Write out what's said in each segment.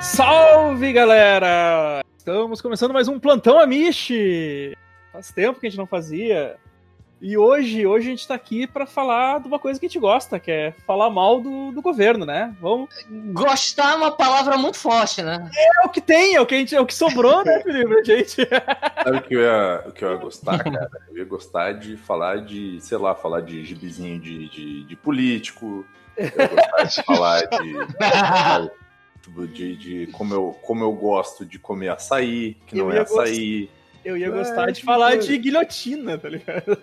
Salve galera! Estamos começando mais um Plantão Amish! Faz tempo que a gente não fazia. E hoje, hoje a gente tá aqui para falar de uma coisa que a gente gosta, que é falar mal do, do governo, né? Vamos. Gostar é uma palavra muito forte, né? É o que tem, é o que, a gente, é o que sobrou, né, Felipe, gente? Sabe o que, eu ia, o que eu ia gostar, cara? Eu ia gostar de falar de, sei lá, falar de gibizinho de, de, de político. Eu ia gostar de falar de. de, de como, eu, como eu gosto de comer açaí, que não é açaí. Gost... Eu ia gostar de falar de guilhotina, tá ligado?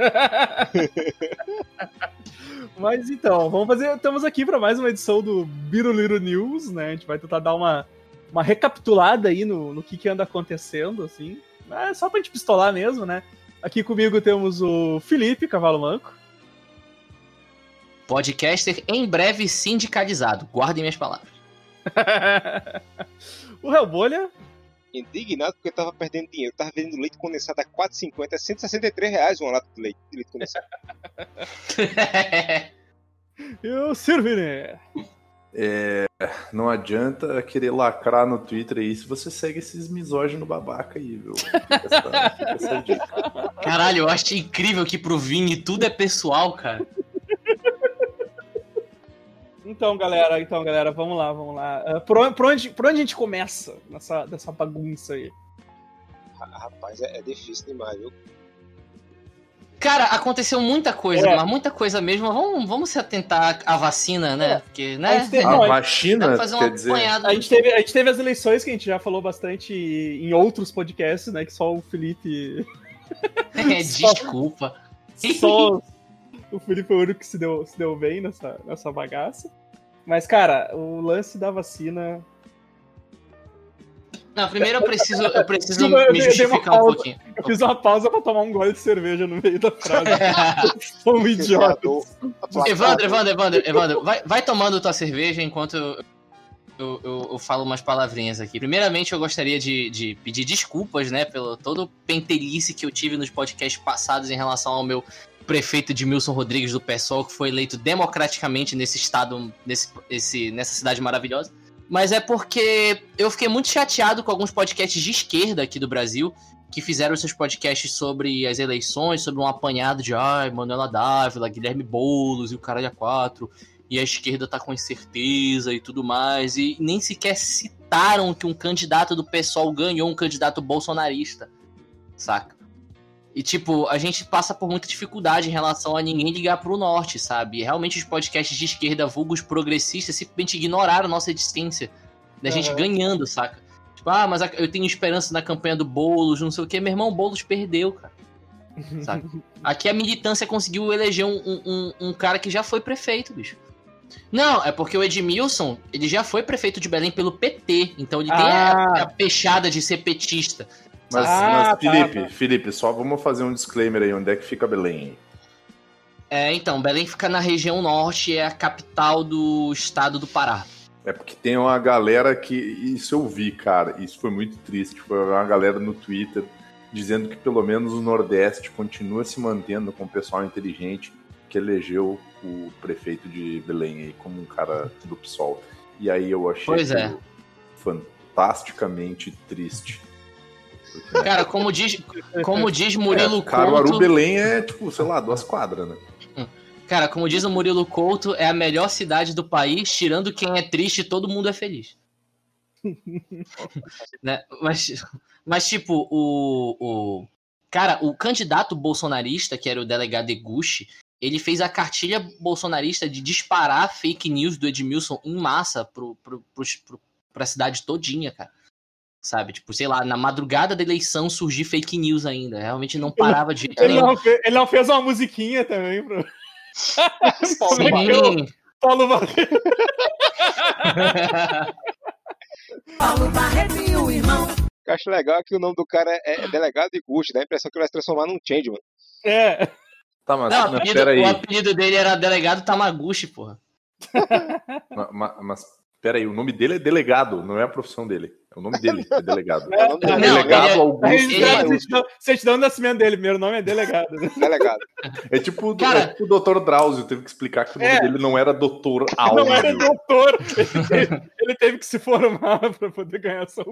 Mas então, vamos fazer. Estamos aqui para mais uma edição do Biruliro News, né? A gente vai tentar dar uma, uma recapitulada aí no, no que, que anda acontecendo, assim. É só pra gente pistolar mesmo, né? Aqui comigo temos o Felipe Cavalo Manco. Podcaster em breve sindicalizado. Guardem minhas palavras. o Hellbolha indignado porque tava perdendo dinheiro. Tava vendendo leite condensado a 4,50, é 163 reais uma lata de leite, de leite condensado. e o Sirvine? É, não adianta querer lacrar no Twitter aí se você segue esses misóginos babaca aí, viu? Essa, essa Caralho, eu acho incrível que pro Vini tudo é pessoal, cara. Então, galera, então, galera, vamos lá, vamos lá. Uh, por, por, onde, por onde a gente começa nessa dessa bagunça aí? Rapaz, é, é difícil demais, viu? Cara, aconteceu muita coisa, é. mas muita coisa mesmo. Vamos, vamos se atentar à vacina, né? É. Porque, né? A, teve, a vacina, fazer quer dizer... A gente, teve, a gente teve as eleições que a gente já falou bastante em outros podcasts, né? Que só o Felipe... É, desculpa. Só o Felipe foi o único que se deu, se deu bem nessa, nessa bagaça. Mas, cara, o lance da vacina. Não, primeiro eu preciso, eu preciso eu me justificar um pouquinho. Eu fiz uma pausa pra tomar um gole de cerveja no meio da frase. Sou um idiota. Evandro, Evandro, Evandro, Evandro, vai, vai tomando tua cerveja enquanto eu, eu, eu, eu, falo umas palavrinhas aqui. Primeiramente, eu gostaria de, de pedir desculpas, né, pelo todo o pentelice que eu tive nos podcasts passados em relação ao meu prefeito Edmilson Rodrigues do PSOL, que foi eleito democraticamente nesse estado, nesse, esse, nessa cidade maravilhosa. Mas é porque eu fiquei muito chateado com alguns podcasts de esquerda aqui do Brasil, que fizeram seus podcasts sobre as eleições, sobre um apanhado de ai, Manuela Dávila, Guilherme Boulos e o Caralho a 4, e a esquerda tá com incerteza e tudo mais, e nem sequer citaram que um candidato do PSOL ganhou um candidato bolsonarista, saca? E, tipo, a gente passa por muita dificuldade em relação a ninguém ligar pro norte, sabe? E realmente os podcasts de esquerda, vulgos progressistas, simplesmente ignoraram nossa existência. Da uhum. gente ganhando, saca? Tipo, ah, mas eu tenho esperança na campanha do Boulos, não sei o quê. Meu irmão, Boulos perdeu, cara. Sabe? Aqui a militância conseguiu eleger um, um, um, cara que já foi prefeito, bicho. Não, é porque o Edmilson, ele já foi prefeito de Belém pelo PT, então ele ah. tem a, ah. a peixada de ser petista. Mas, ah, mas Felipe, tá, tá. Felipe, só vamos fazer um disclaimer aí, onde é que fica Belém? É, então, Belém fica na região norte, é a capital do estado do Pará. É porque tem uma galera que. Isso eu vi, cara. Isso foi muito triste. Foi uma galera no Twitter dizendo que pelo menos o Nordeste continua se mantendo com o pessoal inteligente que elegeu o prefeito de Belém aí como um cara do PSOL. E aí eu achei pois é. fantasticamente triste. Cara, como diz, como diz Murilo é, Caruaru Couto... Belém é, tipo, sei lá, duas quadras, né? Cara, como diz o Murilo Couto, é a melhor cidade do país, tirando quem é triste, todo mundo é feliz. né? mas, mas, tipo, o, o. Cara, o candidato bolsonarista, que era o delegado Eguchi, ele fez a cartilha bolsonarista de disparar fake news do Edmilson em massa pro, pro, pro, pro, pra cidade todinha, cara sabe? Tipo, sei lá, na madrugada da eleição surgir fake news ainda. Realmente não parava de. Ele não, fez, ele não fez uma musiquinha também, pro. Sim. Paulo Barreto. Paulo Barreto e o irmão. O que eu acho legal é que o nome do cara é, é delegado de Gucci, dá a impressão que ele vai se transformar num change, mano. É. Tá, mas, não, apelido, o apelido dele era delegado Tamaguchi, porra. mas, mas Pera aí, o nome dele é delegado, não é a profissão dele. É o nome dele, é delegado. É, não, delegado ele é, Augusto. É, certidão de nascimento dele, primeiro nome é delegado. Delegado. É tipo, Cara, é tipo o doutor Drauzio, teve que explicar que o nome é, dele não era doutor Áudio. Não era doutor, ele teve, ele teve que se formar para poder ganhar essa.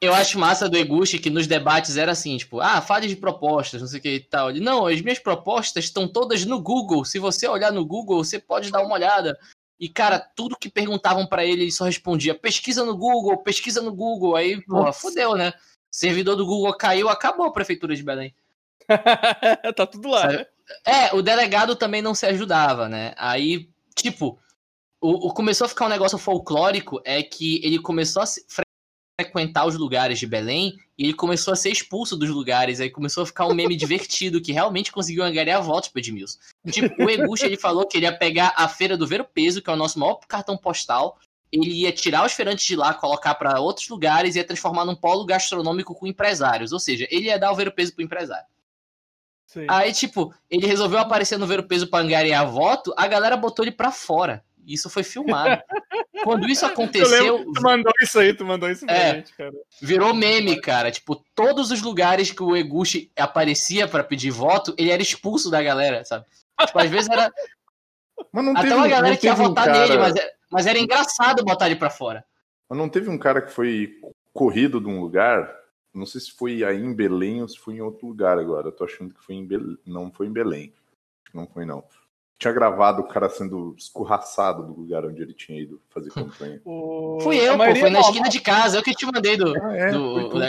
Eu acho massa do Eguchi que nos debates era assim, tipo, ah, fale de propostas, não sei o que e tal. Ele, não, as minhas propostas estão todas no Google. Se você olhar no Google, você pode dar uma olhada. E, cara, tudo que perguntavam para ele, ele só respondia: pesquisa no Google, pesquisa no Google. Aí, porra, fodeu, né? Servidor do Google caiu, acabou a prefeitura de Belém. tá tudo lá, né? É, o delegado também não se ajudava, né? Aí, tipo, o, o, começou a ficar um negócio folclórico, é que ele começou a frequentar os lugares de Belém e ele começou a ser expulso dos lugares. Aí começou a ficar um meme divertido que realmente conseguiu angariar votos para Edmilson. Tipo, o Eguchi ele falou que ele ia pegar a feira do Ver o Peso, que é o nosso maior cartão postal. Ele ia tirar os feirantes de lá, colocar para outros lugares e ia transformar num polo gastronômico com empresários. Ou seja, ele ia dar o Ver o Peso pro empresário. Sim. Aí, tipo, ele resolveu aparecer no Ver o Peso pra angariar voto, a galera botou ele pra fora. Isso foi filmado. Quando isso aconteceu. tu mandou isso aí, tu mandou isso pra é, gente, cara. Virou meme, cara. Tipo, todos os lugares que o Eguchi aparecia para pedir voto, ele era expulso da galera, sabe? Tipo, às vezes era. Até uma galera que ia votar um cara... nele, mas, é, mas era engraçado botar ele pra fora. Mas não teve um cara que foi corrido de um lugar? Não sei se foi aí em Belém ou se foi em outro lugar agora. Eu tô achando que foi em Belém. Não foi em Belém. Não foi, não tinha gravado o cara sendo escorraçado do lugar onde ele tinha ido fazer campanha. O... Fui eu, pô, foi na esquina de casa, eu que te mandei do. Ah, é, do...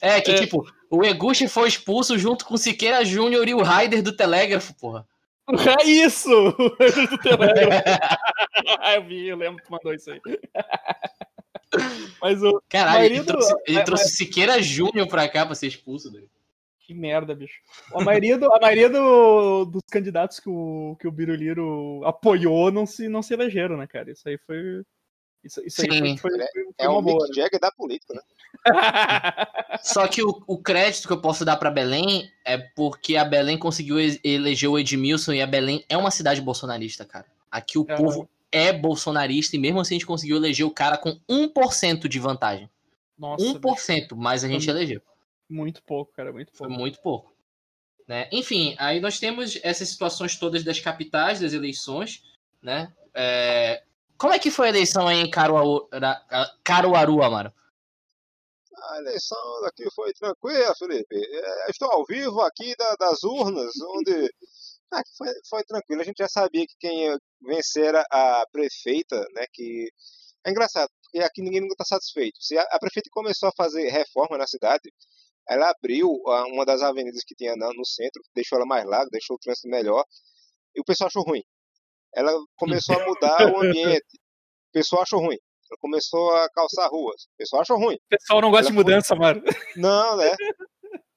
é, que é. tipo, o Eguchi foi expulso junto com o Siqueira Júnior e o Raider do Telégrafo, porra. É isso! do Telégrafo. eu vi, eu lembro que tu mandou isso aí. Mas o. Caralho, ele trouxe, ele trouxe mas... Siqueira Júnior pra cá pra ser expulso dele. Que merda, bicho. A maioria, do, a maioria do, dos candidatos que o, que o Biruliro apoiou não se, não se elegeram, né, cara? Isso aí foi. Isso, isso aí foi, foi, foi, É o Mick né? Jagger da política, né? Só que o, o crédito que eu posso dar para Belém é porque a Belém conseguiu eleger o Edmilson e a Belém é uma cidade bolsonarista, cara. Aqui o é. povo é bolsonarista e mesmo assim a gente conseguiu eleger o cara com 1% de vantagem. Nossa, 1%, bicho. mas a gente elegeu. Muito pouco, cara, muito pouco. Foi muito pouco. Né? Enfim, aí nós temos essas situações todas das capitais, das eleições, né? É... Como é que foi a eleição aí em Caruaru, Caruaru Amaro? A eleição daqui foi tranquila, Felipe. É, estou ao vivo aqui da, das urnas, onde ah, foi, foi tranquilo. A gente já sabia que quem ia vencer era a prefeita, né? Que é engraçado, porque aqui ninguém nunca está satisfeito. Se a, a prefeita começou a fazer reforma na cidade, ela abriu uma das avenidas que tinha no centro, deixou ela mais larga, deixou o trânsito melhor, e o pessoal achou ruim. Ela começou a mudar o ambiente, o pessoal achou ruim. Ela começou a calçar ruas, o pessoal achou ruim. O pessoal não gosta ela de mudança, foi... mano. Não, né?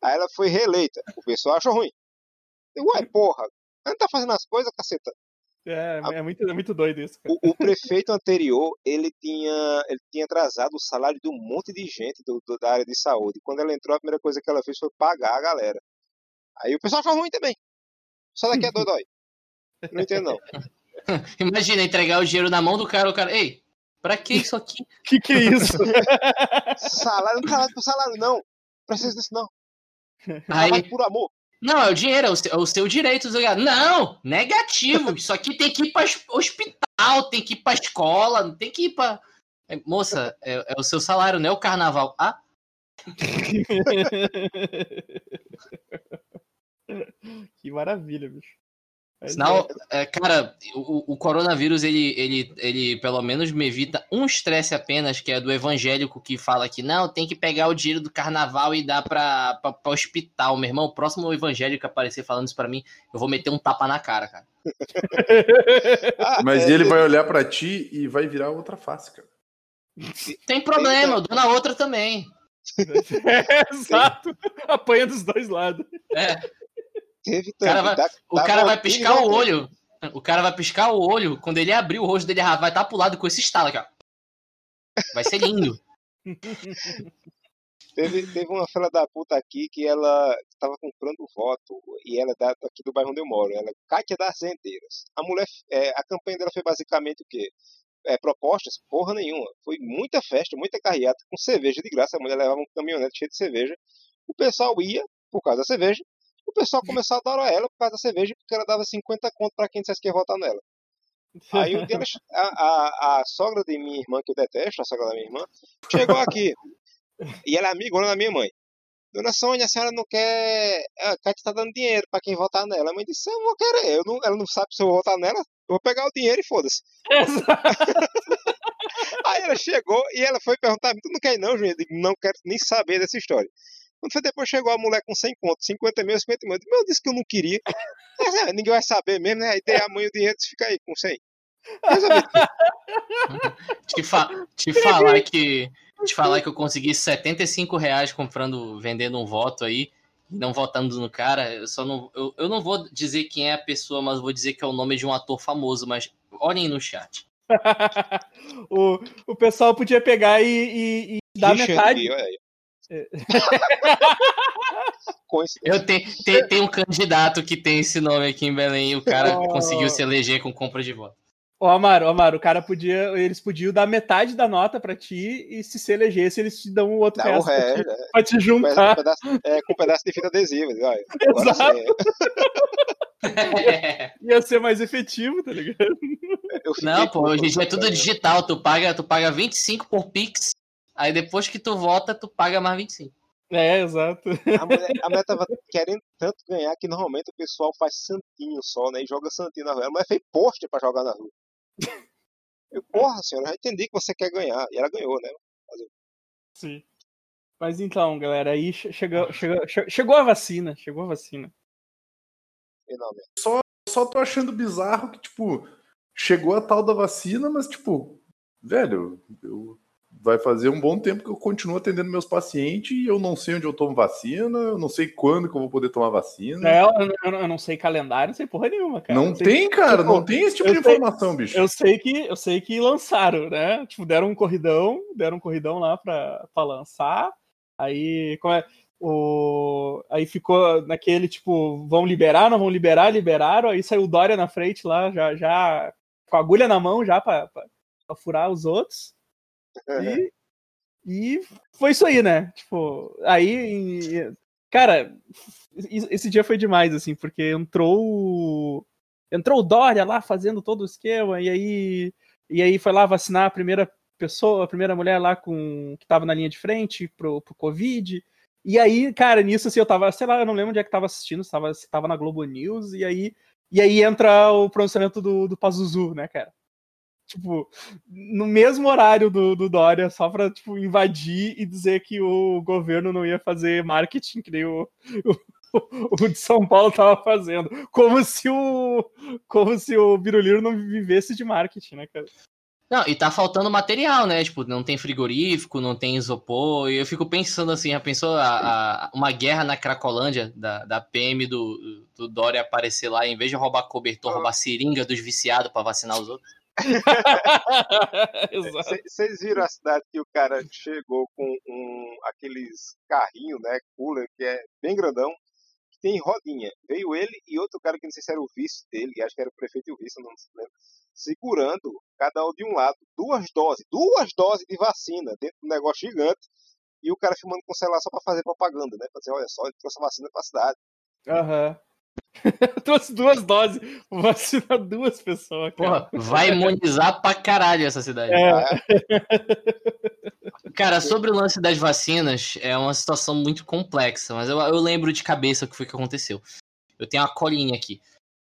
Aí ela foi reeleita, o pessoal achou ruim. E, ué, porra, ela não tá fazendo as coisas, caceta. É, é muito, é muito doido isso. O, o, prefeito anterior, ele tinha, ele tinha atrasado o salário de um monte de gente do, do, da área de saúde. Quando ela entrou, a primeira coisa que ela fez foi pagar a galera. Aí o pessoal achou ruim também. Só daqui é dodói. Não entendo, não. Imagina entregar o dinheiro na mão do cara, o cara, ei, pra que isso aqui? que que é isso? salário, não salário pro salário, não. Precisa disso, não. Aí, por amor. Não, é o dinheiro, é o seu, é o seu direito. Não, negativo. Isso aqui tem que ir para hospital, tem que ir para escola, tem que ir para. É, moça, é, é, o seu salário, não é o carnaval. Ah? que maravilha, bicho. Sinal, é, cara, o, o, coronavírus, ele, ele, ele pelo menos me evita um estresse apenas, que é do evangélico que fala que não, tem que pegar o dinheiro do carnaval e dar pra, pra, pra hospital. Meu irmão, o próximo evangélico aparecer falando isso pra mim, eu vou meter um tapa na cara, cara. Ah, Mas é, ele vai olhar para ti e vai virar outra face, cara. Tem problema, eu dou na outra também. É, exato. Apanha dos dois lados. É. Teve também. Cara vai, dá, o cara vai piscar o olho. O cara vai piscar o olho. Quando ele abrir o rosto dele, vai estar pro lado com esse estalo aqui, ó. Vai ser lindo. Teve, teve uma fila da puta aqui que ela tava comprando voto e ela é da, daqui do bairro onde eu moro. Ela é Kátia das Zenteiras. A mulher, é, a campanha dela foi basicamente o quê? É, propostas? Porra nenhuma. Foi muita festa, muita carreata, com cerveja de graça. A mulher levava um caminhonete cheio de cerveja. O pessoal ia por causa da cerveja. O pessoal começou a adorar ela por causa da cerveja, porque ela dava 50 conto pra quem dissesse que ia votar nela. Aí um ela, a, a, a sogra de minha irmã, que eu detesto, a sogra da minha irmã, chegou aqui. E ela é amigona da minha mãe. Dona Sônia, a senhora não quer. A Cátia tá dando dinheiro pra quem votar nela. A mãe disse: Eu vou querer. Eu não, ela não sabe se eu vou votar nela. Eu vou pegar o dinheiro e foda-se. Aí ela chegou e ela foi perguntar: Tu não quer ir, não, Juninho? Eu digo: Não quero nem saber dessa história. Quando foi depois chegou a mulher com 100 contos, 50 mil, 50 mil. Eu disse, eu disse que eu não queria. Mas, é, ninguém vai saber mesmo, né? Aí dei a mãe o dinheiro e fica aí com 100. Resolvi. te, fa te falar que te falar que eu consegui 75 reais comprando, vendendo um voto aí, e não votando no cara, eu só não. Eu, eu não vou dizer quem é a pessoa, mas vou dizer que é o nome de um ator famoso, mas olhem no chat. o, o pessoal podia pegar e, e, e dar Richard metade. Eu tenho, tem, tem um candidato que tem esse nome aqui em Belém e o cara Oh. conseguiu se eleger com compra de voto. Ô, Amaro, ô, Amaro, o cara podia. Eles podiam dar metade da nota pra ti e se se elegesse, eles te dão o outro Dá o resto pra resto, ti, né? pra te Com juntar. pedaço, é, com pedaço de fita adesiva. Olha, Exato. sim, Ia ser mais efetivo, tá ligado? Não, pô, hoje em dia é tudo digital, tu paga, tu paga 25 por Pix, aí depois que tu vota, tu paga mais 25. É, exato. A mulher, a mulher tava querendo tanto ganhar que normalmente o pessoal faz santinho só, né? E joga santinho na rua. A mulher fez pôster pra jogar na rua. Eu, porra, senhora, já entendi que você quer ganhar. E ela ganhou, né? Sim. Mas então, galera, aí che- chegou, chegou, che- chegou a vacina. Chegou a vacina. Finalmente. Só tô achando bizarro que, tipo, chegou a tal da vacina, mas, tipo, velho, eu- vai fazer um bom tempo que eu continuo atendendo meus pacientes e eu não sei onde eu tomo vacina, eu não sei quando que eu vou poder tomar vacina. É, eu, não sei calendário, não sei porra nenhuma, cara. não sei- tem, cara, tipo, não tem esse tipo de sei- informação, bicho. Eu sei que eu sei que lançaram, né? Tipo, deram um corridão, deram um corridão lá pra, pra lançar. Aí, como é, o, aí ficou naquele tipo, vão liberar, não vão liberar, liberaram. Aí saiu o Dória na frente lá, já, já com a agulha na mão já pra, pra, pra furar os outros. E, e foi isso aí, né? Tipo, aí, cara, esse dia foi demais, assim, porque entrou entrou o Dória lá fazendo todo o esquema, e aí, e aí foi lá vacinar a primeira pessoa, a primeira mulher lá com que tava na linha de frente pro, pro Covid. E aí, cara, nisso assim, eu tava, sei lá, eu não lembro onde é que tava assistindo, se tava, se tava na Globo News, e aí, e aí entra o pronunciamento do, do Pazuzu, né, cara? Tipo, no mesmo horário do, do Dória, só pra, tipo, invadir e dizer que o governo não ia fazer marketing, que nem o, o, o de São Paulo tava fazendo. Como se o, como se o Biruliro não vivesse de marketing, né, cara? Não, e tá faltando material, né? Tipo, não tem frigorífico, não tem isopor. E eu fico pensando assim, já pensou a, a- uma guerra na Cracolândia, da, da PM do, do Dória aparecer lá, em vez de roubar cobertor, roubar seringa dos viciados pra vacinar os outros? Vocês viram a cidade que o cara chegou com um, aqueles carrinhos, né? Cooler, que é bem grandão, que tem rodinha. Veio ele e outro cara que não sei se era o vice dele, acho que era o prefeito e o vice, eu não se lembro, segurando cada um de um lado duas doses, duas doses de vacina dentro de um negócio gigante. E o cara filmando com o celular só pra fazer propaganda, né? Pra dizer, olha só, ele trouxe a vacina pra cidade. Aham. Trouxe duas doses, vacinar duas pessoas, cara. Porra, vai imunizar pra caralho essa cidade. É. Cara, sobre o lance das vacinas, é uma situação muito complexa, mas eu, eu lembro de cabeça o que foi que aconteceu. Eu tenho uma colinha aqui.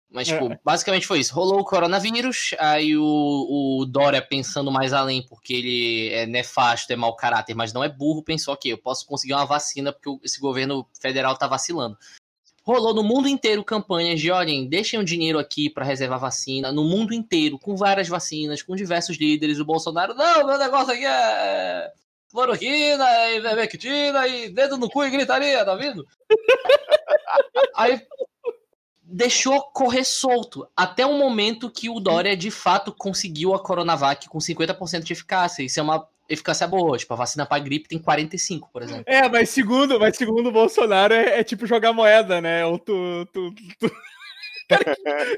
Mas, tipo, É. basicamente foi isso. Rolou o coronavírus, aí o, o Dória, pensando mais além, porque ele é nefasto, é mau caráter, mas não é burro, pensou, ok, eu posso conseguir uma vacina porque esse governo federal tá vacilando. Rolou no mundo inteiro campanhas de, olhem, deixem o dinheiro aqui pra reservar vacina, no mundo inteiro, com várias vacinas, com diversos líderes. O Bolsonaro, não, meu negócio aqui é cloroquina e vermectina e dedo no cu e gritaria, tá vendo? Aí deixou correr solto até o momento que o Dória de fato conseguiu a Coronavac com 50% de eficácia. Isso é uma eficácia boa. Tipo, a vacina pra gripe tem 45, por exemplo. É, mas segundo, mas segundo o Bolsonaro é, é tipo jogar moeda, né? Ou tu. tu, tu...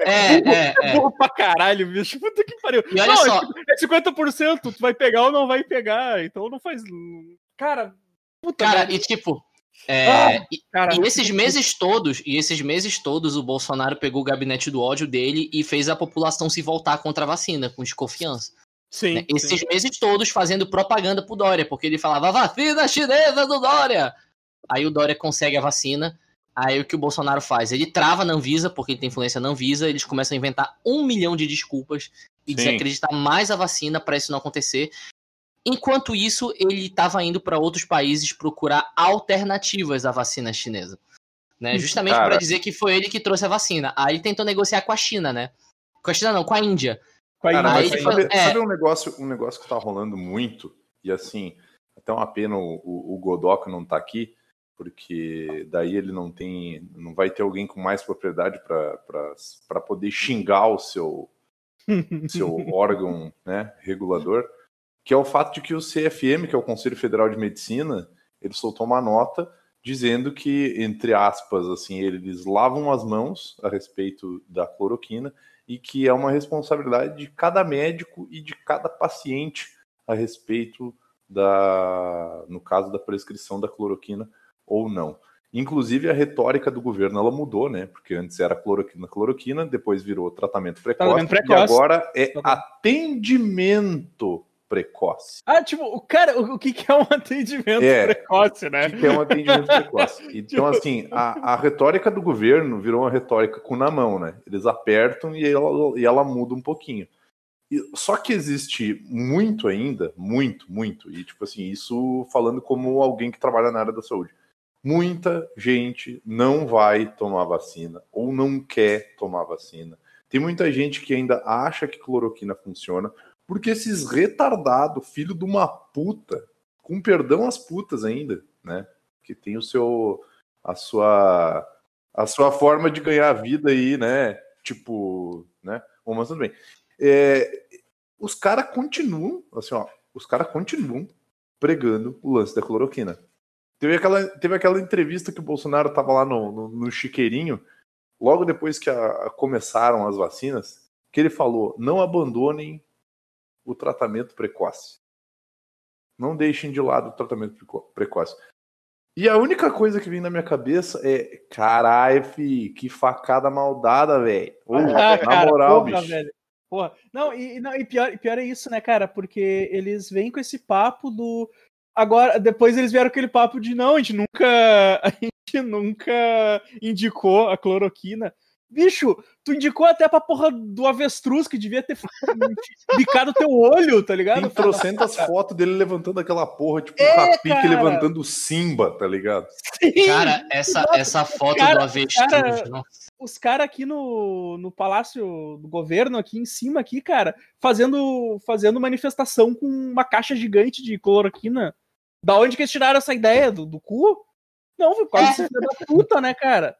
É, é, é. burro pra caralho, bicho. Puta que pariu. E olha não, só. é 50%, tu vai pegar ou não vai pegar. Então não faz. Cara, puta Cara, merda. e tipo. é, Ah, e- cara, E esses meses todos, e esses meses todos, o Bolsonaro pegou o gabinete do ódio dele e fez a população se voltar contra a vacina, com desconfiança. Sim, né? sim. Esses meses todos fazendo propaganda pro Dória, porque ele falava vacina chinesa do Dória. Aí o Dória consegue a vacina. Aí o que o Bolsonaro faz? Ele trava na Anvisa, porque ele tem influência na Anvisa, eles começam a inventar um milhão de desculpas e Sim. desacreditar mais a vacina para isso não acontecer. Enquanto isso, ele estava indo para outros países procurar alternativas à vacina chinesa. Né? Justamente Cara. para dizer que foi ele que trouxe a vacina. Aí ele tentou negociar com a China, né? Com a China não, com a Índia. Cara. Aí mas ele sabe, é. sabe um, negócio, um negócio que tá rolando muito, e assim, até uma pena o, o, o não tá aqui, porque daí ele não tem, não vai ter alguém com mais propriedade para poder xingar o seu, seu órgão né, regulador, que é o fato de que o CFM, que é o Conselho Federal de Medicina, ele soltou uma nota dizendo que, entre aspas, assim, eles lavam as mãos a respeito da cloroquina e que é uma responsabilidade de cada médico e de cada paciente a respeito da, no caso da prescrição da cloroquina ou não. Inclusive a retórica do governo ela mudou, né? Porque antes era cloroquina, cloroquina, depois virou tratamento precoce, Tratamento precoce. e agora é atendimento precoce. Ah, tipo, o cara, o, o que, que é um atendimento É. precoce, né? que é um atendimento precoce. Então, assim, a, a retórica do governo virou uma retórica com na mão, né? Eles apertam e ela, e ela muda um pouquinho. E- só que existe muito ainda, muito, muito, e tipo assim, isso falando como alguém que trabalha na área da saúde. Muita gente não vai tomar vacina ou não quer tomar vacina. Tem muita gente que ainda acha que cloroquina funciona, porque esses retardados, filho de uma puta, com perdão às putas ainda, né? Que tem o seu a sua a sua forma de ganhar a vida aí, né? Tipo, né? Mas tudo bem. É, os caras continuam, assim, ó, os caras continuam pregando o lance da cloroquina. Teve aquela, teve aquela entrevista que o Bolsonaro tava lá no, no, no chiqueirinho, logo depois que a- começaram as vacinas, que ele falou: não abandonem o tratamento precoce. Não deixem de lado o tratamento preco- precoce. E a única coisa que vem na minha cabeça é: caralho, fi, que facada maldada, velho. Ah, Na cara, moral, porra, bicho. velho. Porra. Não, e, não, e pior, pior é isso, né, cara? Porque eles vêm com esse papo do. Agora, depois eles vieram com aquele papo de não, a gente nunca. A gente nunca indicou a cloroquina. Bicho, tu indicou até pra porra do avestruz que devia ter bicado teu olho, tá ligado? Tem trocentas fotos dele levantando aquela porra, tipo É, um cara. levantando o Simba, tá ligado? Sim, Cara, essa, essa foto Cara, do avestruz. cara- os caras aqui no, no Palácio do Governo, aqui em cima, aqui, cara, fazendo, fazendo manifestação com uma caixa gigante de cloroquina. Da onde que eles tiraram essa ideia? Do, do cu? Não, foi quase É. da puta, né, cara?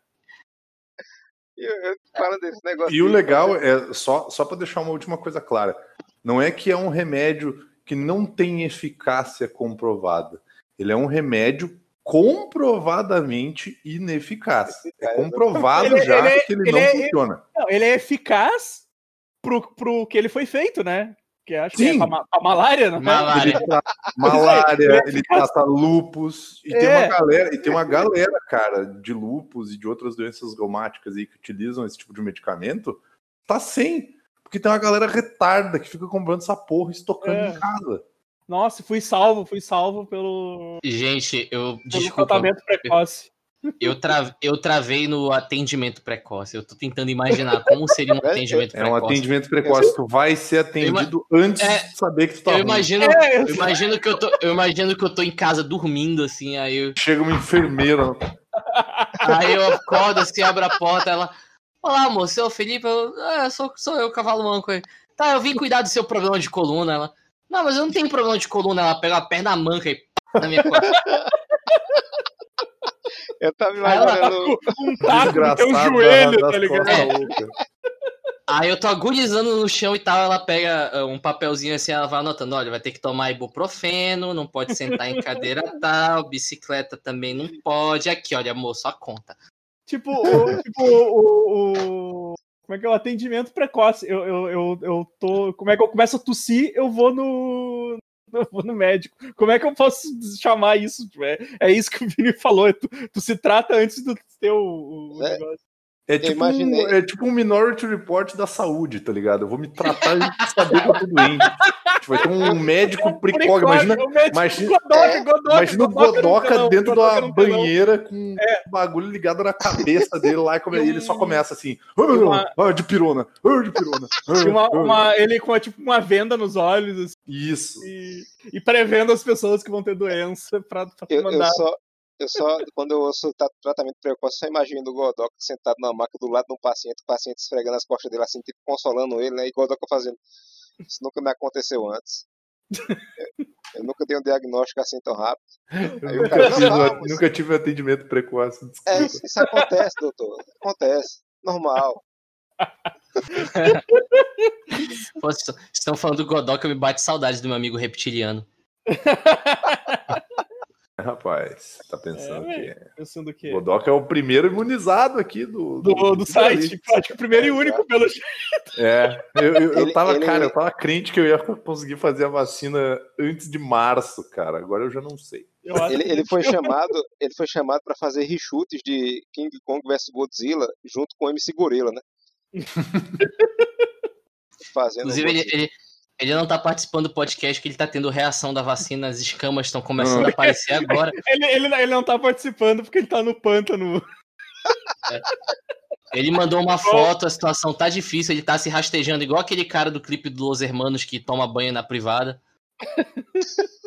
E. E o legal é, só, só para deixar uma última coisa clara, não é que é um remédio que não tem eficácia comprovada. Ele é um remédio comprovadamente ineficaz. É comprovado Ele- já ele é- que ele, ele não é- funciona. Não, ele é eficaz pro, pro que ele foi feito, né? Que acho que Sim. é pra, ma- pra malária, não é? Malária. Ele trata malária, Ele é trata lupus, e tem É. uma galera, e tem uma galera, cara, de lupus e de outras doenças reumáticas aí que utilizam esse tipo de medicamento, tá sem. Porque tem uma galera retarda que fica comprando essa porra e estocando É. em casa. Nossa, fui salvo, fui salvo pelo, Gente, eu. pelo Desculpa, tratamento precoce. Eu, tra, eu travei no atendimento precoce. Eu tô tentando imaginar como seria um É, atendimento É um precoce. atendimento precoce. Tu vai ser atendido antes É, de saber que tu tá Eu imagino, É, eu imagino que eu tô, eu imagino que eu tô em casa dormindo assim, aí eu, Chega uma enfermeira. aí eu acordo assim, abro a porta, ela, olá, moço, eu, Felipe, eu, ah, sou, sou eu, cavalo manco aí. Tá, eu vim cuidar do seu problema de coluna, ela. Não, mas eu não tenho problema de coluna, ela pega a perna manca e pá, na minha costa. Eu tava imaginando. um taco no teu joelho, tá ligado? Aí eu tô agonizando no chão e tal, ela pega ah, um papelzinho assim, ela vai anotando, olha, vai ter que tomar ibuprofeno, não pode sentar em cadeira tal, bicicleta também não pode. Aqui, olha, moço, a conta. Tipo, o, tipo o, o- Como é que é o atendimento precoce? Eu, eu, eu, eu tô. Como é que eu começo a tossir, eu vou no. Eu vou no médico. Como é que eu posso chamar isso? É, é isso que o Vini falou. Tu, tu se trata antes de ter o, o É. negócio. É tipo, um, imaginei. é tipo um Minority Report da saúde, tá ligado? Eu vou me tratar e saber que eu tô doente. Tipo, vai ter um médico precoce. Imagina, o médico imagina- Godoka, Godoka, imagina o telão, dentro da banheira com um bagulho ligado na cabeça dele lá e come- ele só começa assim: uma- ah, de pirona, ah, de pirona. ah, uma, ah." uma- ele com tipo uma venda nos olhos assim, Isso. e, e prevendo as pessoas que vão ter doença pra, pra Eu, eu mandar. só, eu só, quando eu ouço tra- tratamento precoce, só imagino o Godoka sentado na maca do lado de um paciente, o paciente esfregando as costas dele assim, tipo, consolando ele, né? E Godoka fazendo. Isso nunca me aconteceu antes. Eu, eu nunca dei um diagnóstico assim tão rápido. Eu Aí o nunca, cara, tive, não, não, nunca tive atendimento precoce. desculpa. É, isso, isso acontece, doutor. Acontece. Normal. Pô, vocês estão- falando do Godoka, me bate saudades do meu amigo reptiliano. Rapaz, tá pensando É, que é. Pensando o quê? O Godoka é o primeiro imunizado aqui do, Do, do site. Acho que o primeiro e único pelo É, eu, eu, eu tava, ele- cara, eu tava crente que eu ia conseguir fazer a vacina antes de março, cara. Agora eu já não sei. Ele, ele foi chamado, ele foi chamado para fazer reshoots de King Kong vs Godzilla junto com o MC Gorilla, né? Fazendo Inclusive, ele, ele, ele não tá participando do podcast porque ele tá tendo reação da vacina, as escamas estão começando a aparecer agora. Ele, ele, ele não tá participando porque ele tá no pântano. Ele mandou uma foto, a situação tá difícil, ele tá se rastejando igual aquele cara do clipe do Los Hermanos que toma banho na privada.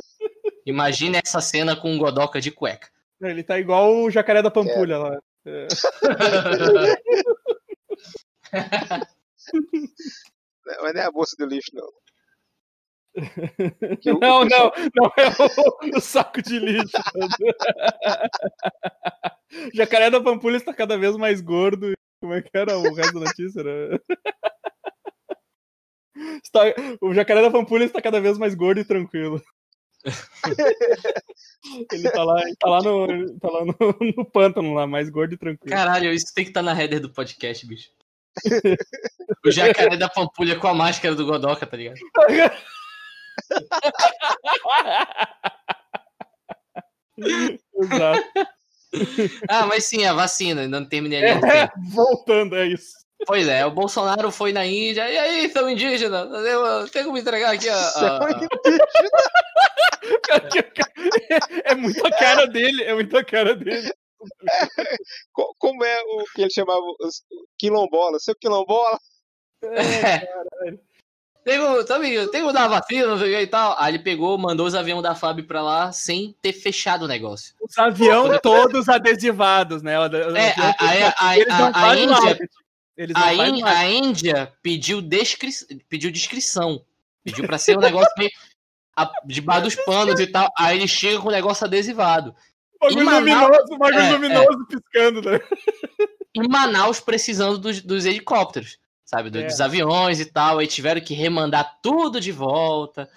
Imagine essa cena com um Godoka de cueca. Ele tá igual o jacaré da Pampulha lá. É. Mas não é a bolsa de lixo, não. Não, não, não é o, o saco de lixo. O jacaré da Pampulha está cada vez mais gordo. Como é que era o resto da notícia? Era... Está- O jacaré da Pampulha está cada vez mais gordo e tranquilo. Ele tá lá, ele tá lá, no, tá lá no, no pântano, lá, mais gordo e tranquilo. Caralho, isso tem que estar na header do podcast, bicho. O jacaré da Pampulha com a máscara do Godoka, tá ligado? Exato. Ah, mas sim, a vacina, ainda não terminei É, tempo. voltando, é isso. Pois é, o Bolsonaro foi na Índia. E aí, seu indígena? Eu tenho como entregar aqui a. a- É muito a cara dele, é muito a cara dele. Co- Como é o que ele chamava quilombola? Seu quilombola? Tem como, sabe, tem como dar vacina, não sei o que e tal. Aí ele pegou, mandou os aviões da FAB pra lá sem ter fechado o negócio. Os aviões todos adesivados, né? É, a- a- a- Índia- A, a pediu, descri... pediu descrição. Pediu pra ser um negócio meio a- debaixo dos panos e tal. Aí ele chega com o negócio adesivado. Bagulho luminoso, bagulho É, é. luminoso piscando, né? Em Manaus precisando dos, dos helicópteros, sabe? do- É. Dos aviões e tal. Aí tiveram que remandar tudo de volta.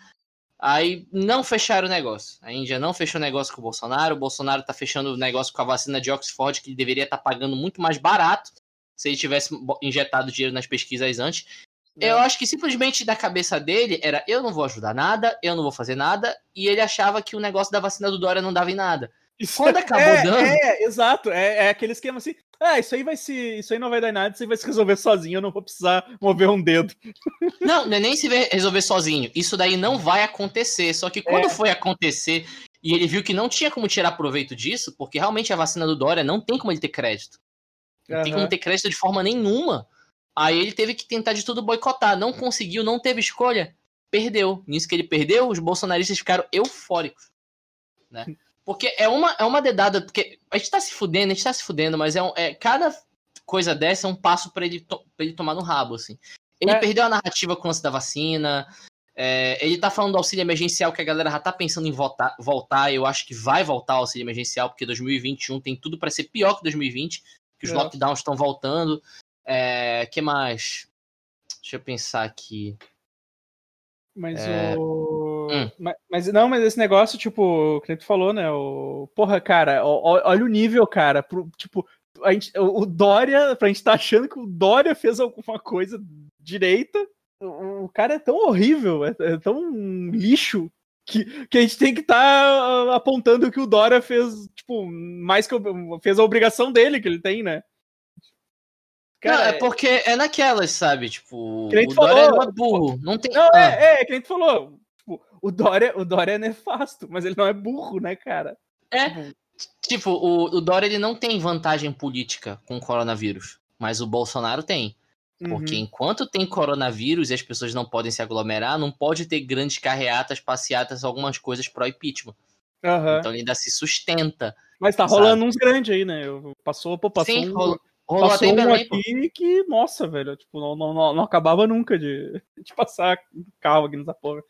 Aí não fecharam o negócio. A Índia não fechou o negócio com o Bolsonaro. O Bolsonaro tá fechando o negócio com a vacina de Oxford, que ele deveria estar pagando muito mais barato se ele tivesse injetado dinheiro nas pesquisas antes. Eu acho que simplesmente da cabeça dele era eu não vou ajudar nada, eu não vou fazer nada, e ele achava que o negócio da vacina do Dória não dava em nada. Isso Quando acabou é, dando- É, exato. É, é aquele esquema assim. Ah, isso aí vai se. Isso aí não vai dar nada, isso aí vai se resolver sozinho, eu não vou precisar mover um dedo. Não, não é nem se ver- resolver sozinho. Isso daí não vai acontecer. Só que quando É. foi acontecer e ele viu que não tinha como tirar proveito disso, porque realmente a vacina do Dória não tem como ele ter crédito. Não tem Aham. como ter crédito de forma nenhuma. Aí ele teve que tentar de tudo boicotar. Não conseguiu, não teve escolha. Perdeu. Nisso que ele perdeu, os bolsonaristas ficaram eufóricos. Né? Porque é uma, é uma dedada. Porque a gente tá se fudendo, a gente tá se fudendo, mas é, um, é cada coisa dessa é um passo pra ele, to- pra ele tomar no rabo, assim. Ele É. perdeu a narrativa com o lance da vacina. é, ele tá falando do auxílio emergencial que a galera já tá pensando em voltar, voltar. Eu acho que vai voltar o auxílio emergencial, porque 2021 tem tudo pra ser pior que 2020 que os É. lockdowns estão voltando. É, que mais? Deixa eu pensar aqui. Mas É. o. Hum. Mas, mas não, mas esse negócio, tipo, que tu falou, né? O... Porra, cara, ó- olha o nível, cara. pro- Tipo, a gente, o o Dória, pra gente tá achando que o Dória fez alguma coisa direita. O, o cara é tão horrível, é, é tão lixo. Que, que a gente tem que estar apontando que o Dória fez, tipo, mais que o- fez a obrigação dele que ele tem, né? não, é porque é naquelas, sabe? Tipo, o Dória falou, não é burro. Não tem. Não, Ah, é, é, que a gente falou. O Dória, o Dória é nefasto, mas ele não é burro, né, cara? É. Tipo, Tipo, o, o Dória ele não tem vantagem política com o coronavírus. Mas o Bolsonaro tem. Porque uhum. enquanto tem coronavírus e as pessoas não podem se aglomerar, não pode ter grandes carreatas, passeatas, algumas coisas pró-impeachment. Aham. Então ele ainda se sustenta. Mas tá sabe? rolando uns grandes aí, né? Passou, pô, passou Sim, um, rolou, rolou passou até um Belém, pô. aqui que, nossa, velho, tipo, não, não, não, não acabava nunca de, de passar carro aqui nessa porra.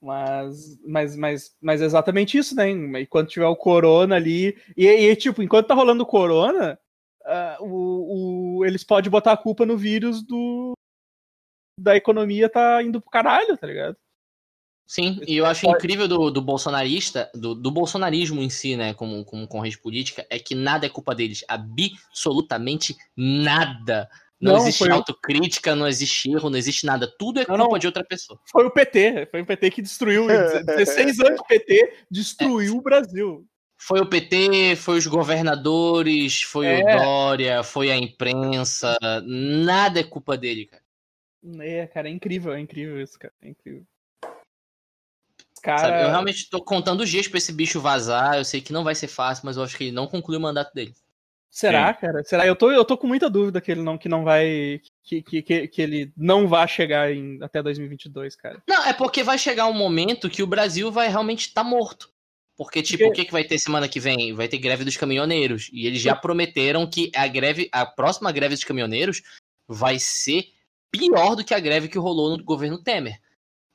Mas, mas, mas, mas é exatamente isso, né? Enquanto tiver o corona ali. E, e, tipo, enquanto tá rolando o corona, ah, o, o- eles podem botar a culpa no vírus do. Da economia tá indo pro caralho, tá ligado? Sim, e eu acho incrível do, do bolsonarista, do, do bolsonarismo em si, né, como, como corrente política, é que nada é culpa deles. Absolutamente nada. Não, Não, existe foi o- autocrítica, não existe erro, não existe nada. Tudo é Não, culpa não. de outra pessoa. Foi o PT, foi o PT que destruiu. 16 anos de PT destruiu o Brasil. Foi o PT, foi os governadores, foi É. o Dória, foi a imprensa. Nada é culpa dele, cara. É, cara, é incrível, é incrível isso, cara. É incrível. Os Sabe? Cara, Eu realmente tô contando os dias pra esse bicho vazar. Eu sei que não vai ser fácil, mas eu acho que ele não concluiu o mandato dele. Será, cara? Será? Eu tô, eu tô com muita dúvida que ele não, que não vai. Que, que, que, ele não vai chegar em, até 2022, cara. Não, é porque vai chegar um momento que o Brasil vai realmente estar morto. Porque, tipo, Porque- o que, que vai ter semana que vem? Vai ter greve dos caminhoneiros. E eles já prometeram que a greve, a próxima greve dos caminhoneiros vai ser pior do que a greve que rolou no governo Temer.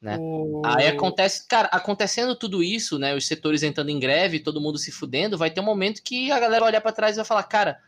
Né? O- Aí acontece, cara, acontecendo tudo isso, né? Os setores entrando em greve, todo mundo se fudendo, vai ter um momento que a galera olhar pra trás e vai falar, cara,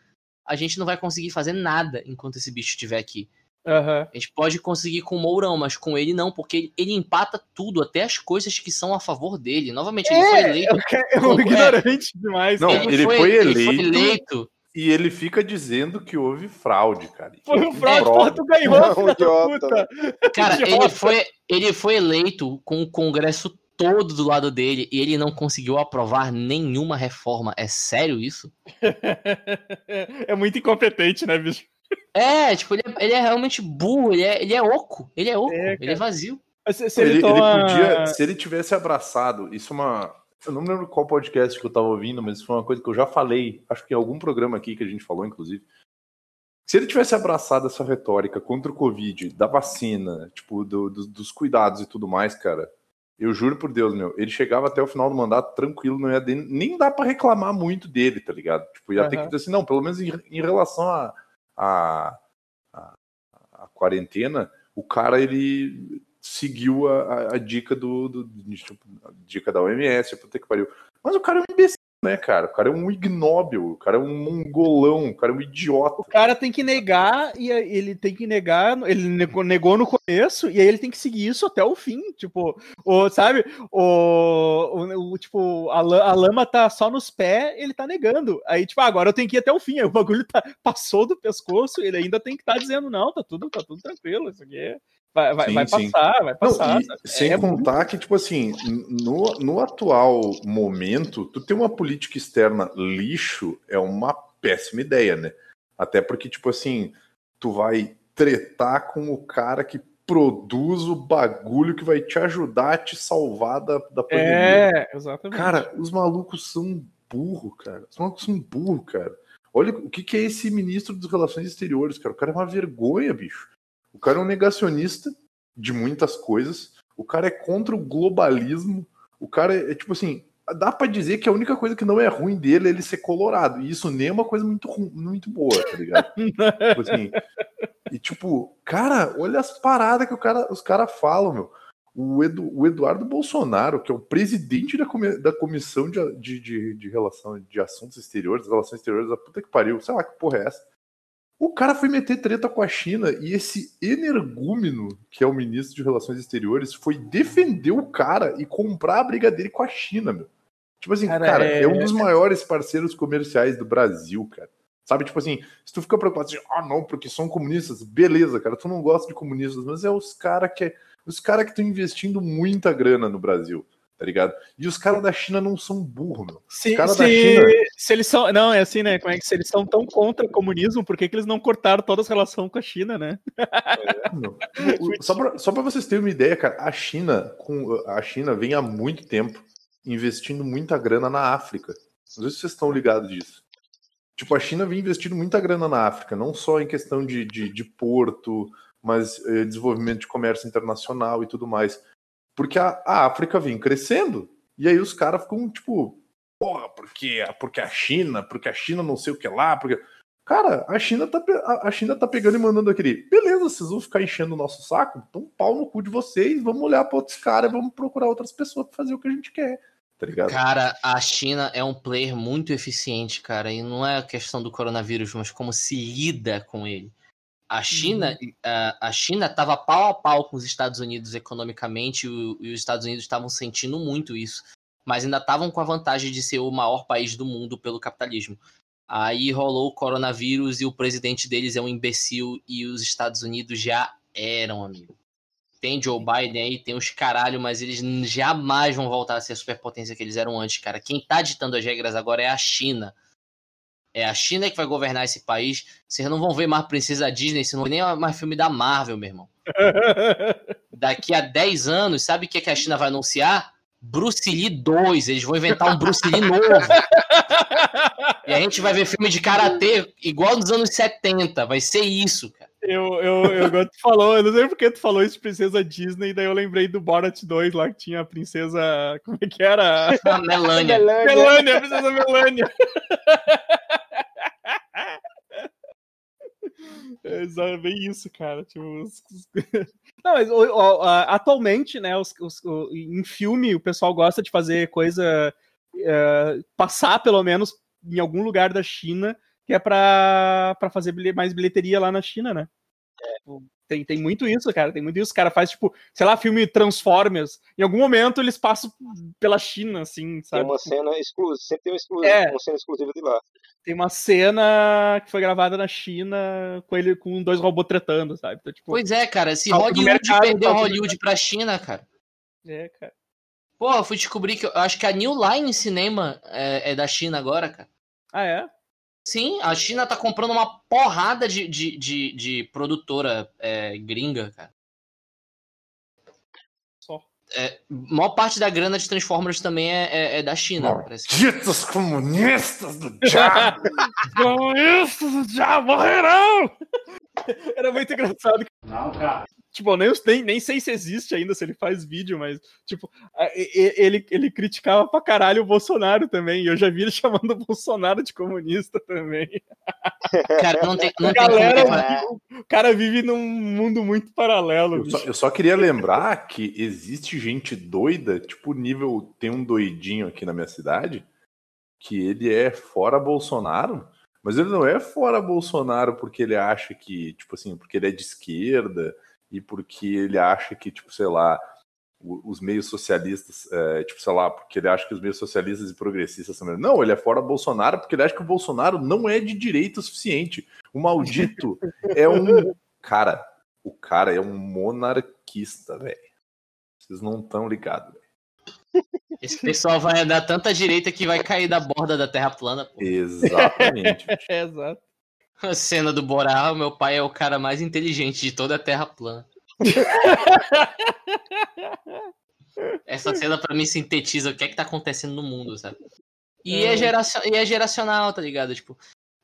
a gente não vai conseguir fazer nada enquanto esse bicho estiver aqui. Aham. A gente pode conseguir com o Mourão, mas com ele não, porque ele, ele empata tudo, até as coisas que são a favor dele. Novamente, ele foi eleito. É um ignorante demais. Não, cara. ele foi ele foi eleito. E ele fica dizendo que houve fraude, cara. Foi um fraude, porra, tu ganhou, Não, idiota. puta. Cara, Idiota. ele foi, ele foi eleito com o Congresso todo do lado dele e ele não conseguiu aprovar nenhuma reforma. É sério isso? É muito incompetente, né, bicho? É, tipo, ele é, ele é realmente burro, ele é, ele é oco, ele é oco, É, ele é vazio. Se, se ele, ele, ele toma... podia, se ele tivesse abraçado, isso é uma. Eu não lembro qual podcast que eu tava ouvindo, mas foi uma coisa que eu já falei, acho que em algum programa aqui que a gente falou, inclusive. Se ele tivesse abraçado essa retórica contra o Covid, da vacina, tipo, do- do- dos cuidados e tudo mais, cara, eu juro por Deus, meu, ele chegava até o final do mandato tranquilo, não ia de- nem dá pra reclamar muito dele, tá ligado? Tipo, ia ter que dizer assim, não, pelo menos em, em relação a, a, a, a quarentena, o cara, ele seguiu a, a- a dica do, do- tipo, dica da OMS, puta que pariu. Mas o cara é um imbecil, né, cara? O cara é um ignóbil, o cara é um mongolão, o cara é um idiota. O cara tem que negar e ele tem que negar, ele negou, no começo e aí ele tem que seguir isso até o fim, tipo, o, sabe? O, o, o- tipo, a, a lama tá só nos pés, ele tá negando. Aí tipo, ah, agora eu tenho que ir até o fim. Aí o bagulho tá, passou do pescoço, ele ainda tem que estar dizendo não, tá tudo, tá tudo tranquilo, isso aqui é- vai, vai, Sim, vai sim. passar, vai Não, passar. sabe? sem É contar que, tipo assim, no, no atual momento, tu ter uma política externa lixo é uma péssima ideia, né? Até porque, tipo assim, tu vai tretar com o cara que produz o bagulho que vai te ajudar a te salvar da, da pandemia. É, exatamente. Cara, os malucos são burro, cara. Os malucos são burro, cara. Olha o que, que é esse ministro das Relações Exteriores, cara. O cara é uma vergonha, bicho. O cara é um negacionista de muitas coisas. O cara é contra o globalismo. O cara é, é tipo assim. Dá pra dizer que a única coisa que não é ruim dele é ele ser colorado. E isso nem é uma coisa muito, muito boa, tá ligado? tipo assim. E tipo, cara, olha as paradas que o cara, os caras falam, meu. O, Edu- o Eduardo Bolsonaro, que é o presidente da, comi- da comissão de, de, de, de relação de assuntos exteriores, relações exteriores, a puta que pariu, sei lá que porra é essa. O cara foi meter treta com a China e esse energúmeno, que é o ministro de Relações Exteriores, foi defender o cara e comprar a briga dele com a China, meu. Tipo assim, cara, cara é... é... um dos maiores parceiros comerciais do Brasil, cara. Sabe, tipo assim, se tu fica preocupado assim, ah, não, porque são comunistas, beleza, cara, tu não gosta de comunistas, mas é os caras que os cara que estão investindo muita grana no Brasil tá ligado? E os caras da China não são burros, meu. Se, os caras da China. Se eles são. Não, é assim, né? Como é que se eles são tão contra o comunismo, por que, que eles não cortaram todas as relações com a China, né? É, só, pra, só pra vocês terem uma ideia, cara, a China, com, a China vem há muito tempo investindo muita grana na África. Não sei se vocês estão ligados disso. Tipo, a China vem investindo muita grana na África, não só em questão de, de, de porto, mas eh, desenvolvimento de comércio internacional e tudo mais. Porque a, a África vem crescendo. E aí os caras ficam tipo, porra, porque, porque a China, porque a China não sei o que lá, porque. Cara, a China tá, a China tá pegando e mandando aquele. Beleza, vocês vão ficar enchendo o nosso saco? Então, pau no cu de vocês, vamos olhar para outros caras, vamos procurar outras pessoas para fazer o que a gente quer. Tá? Cara, a China é um player muito eficiente, cara, e não é a questão do coronavírus, mas como se lida com ele. A China uhum. a, a China estava pau a pau com os Estados Unidos economicamente e, e os Estados Unidos estavam sentindo muito isso, mas ainda estavam com a vantagem de ser o maior país do mundo pelo capitalismo. Aí rolou o coronavírus e o presidente deles é um imbecil e os Estados Unidos já eram, amigo. Tem Joe Biden aí, tem os caralho, mas eles jamais vão voltar a ser a superpotência que eles eram antes, cara. Quem tá ditando as regras agora é a China. É a China que vai governar esse país. Vocês não vão ver mais Princesa Disney, vocês não vão nem mais filme da Marvel, meu irmão. Daqui a 10 anos, sabe o que, é que a China vai anunciar? Bruce Lee 2. Eles vão inventar um Bruce Lee novo. e a gente vai ver filme de karatê igual nos anos 70. Vai ser isso, cara. Eu, eu, eu, igual tu falou, eu não sei porque tu falou isso de princesa Disney, daí eu lembrei do Borat 2 lá que tinha a princesa. Como é que era? A Melania. Melania, a princesa Melania. É bem isso, cara. Tipo, os... Não, mas atualmente, né, os, os, em filme, o pessoal gosta de fazer coisa. Uh, passar, pelo menos, em algum lugar da China, que é pra, pra fazer mais bilheteria lá na China, né? É. Tem, tem muito isso, cara. Tem muito isso. O cara faz, tipo, sei lá, filme Transformers. Em algum momento eles passam pela China, assim, sabe? Tem uma cena exclusiva, sempre tem uma, exclusiva, é. uma cena exclusiva de lá. Tem uma cena que foi gravada na China com ele com dois robôs tretando, sabe? Então, tipo, pois é, cara. Se Hollywood perdeu Hollywood pra China, cara. É, cara. Pô, eu fui descobrir que eu acho que a New Line Cinema é, é da China agora, cara. Ah, é? Sim, a China tá comprando uma porrada de, de, de, de produtora é, gringa, cara. Só. É, maior parte da grana de Transformers também é, é, é da China. Malditos comunistas do diabo! comunistas do diabo morrerão! Era muito engraçado. Não, cara. Tipo, nem, nem, nem sei se existe ainda, se ele faz vídeo, mas, tipo, ele, ele criticava pra caralho o Bolsonaro também. E eu já vi ele chamando o Bolsonaro de comunista também. Cara, não tem, não Galera, como... O cara vive num mundo muito paralelo. Eu só, eu só, queria lembrar que existe gente doida, tipo, nível. Tem um doidinho aqui na minha cidade, que ele é fora Bolsonaro. Mas ele não é fora Bolsonaro porque ele acha que, tipo assim, porque ele é de esquerda e porque ele acha que, tipo, sei lá, os meios socialistas, é, tipo, sei lá, porque ele acha que os meios socialistas e progressistas também. Não, ele é fora Bolsonaro porque ele acha que o Bolsonaro não é de direita o suficiente. O maldito é um. Cara, o cara é um monarquista, velho. Vocês não estão ligados, velho. Esse pessoal vai andar tanta direita que vai cair da borda da Terra plana. Pô. Exatamente. é, exato. A cena do Boral, meu pai é o cara mais inteligente de toda a Terra plana. Essa cena para mim sintetiza o que é que tá acontecendo no mundo, sabe? E é, é geracion... e é geracional, tá ligado? Tipo,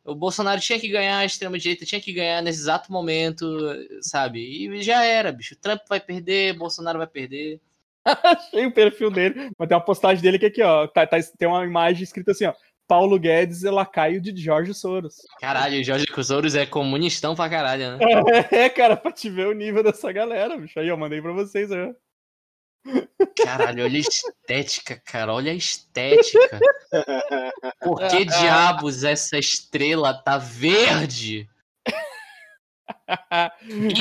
o Bolsonaro tinha que ganhar, a extrema-direita tinha que ganhar nesse exato momento, sabe? E já era, bicho. Trump vai perder, Bolsonaro vai perder. Achei o perfil dele, mas tem uma postagem dele que aqui, ó. Tá, tá, tem uma imagem escrita assim, ó. Paulo Guedes é lacaio de Jorge Soros. Caralho, o Jorge Soros é comunistão pra caralho, né? É, cara, pra te ver o nível dessa galera, bicho. Aí, eu mandei pra vocês, né? Caralho, olha a estética, cara. Olha a estética. Por que diabos essa estrela tá verde?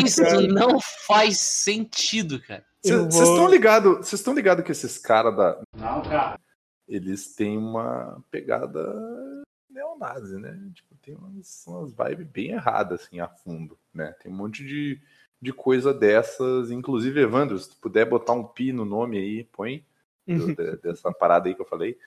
Isso Cara. não faz sentido, cara. Vocês estão ligados vocês estão ligado que esses caras da. Não, cara. Eles têm uma pegada neonazi, né? Tipo, tem umas, umas vibes bem erradas, assim, a fundo, né? Tem um monte de, de coisa dessas. Inclusive, Evandro, se tu puder botar um pi no nome aí, põe. do- de- dessa parada aí que eu falei.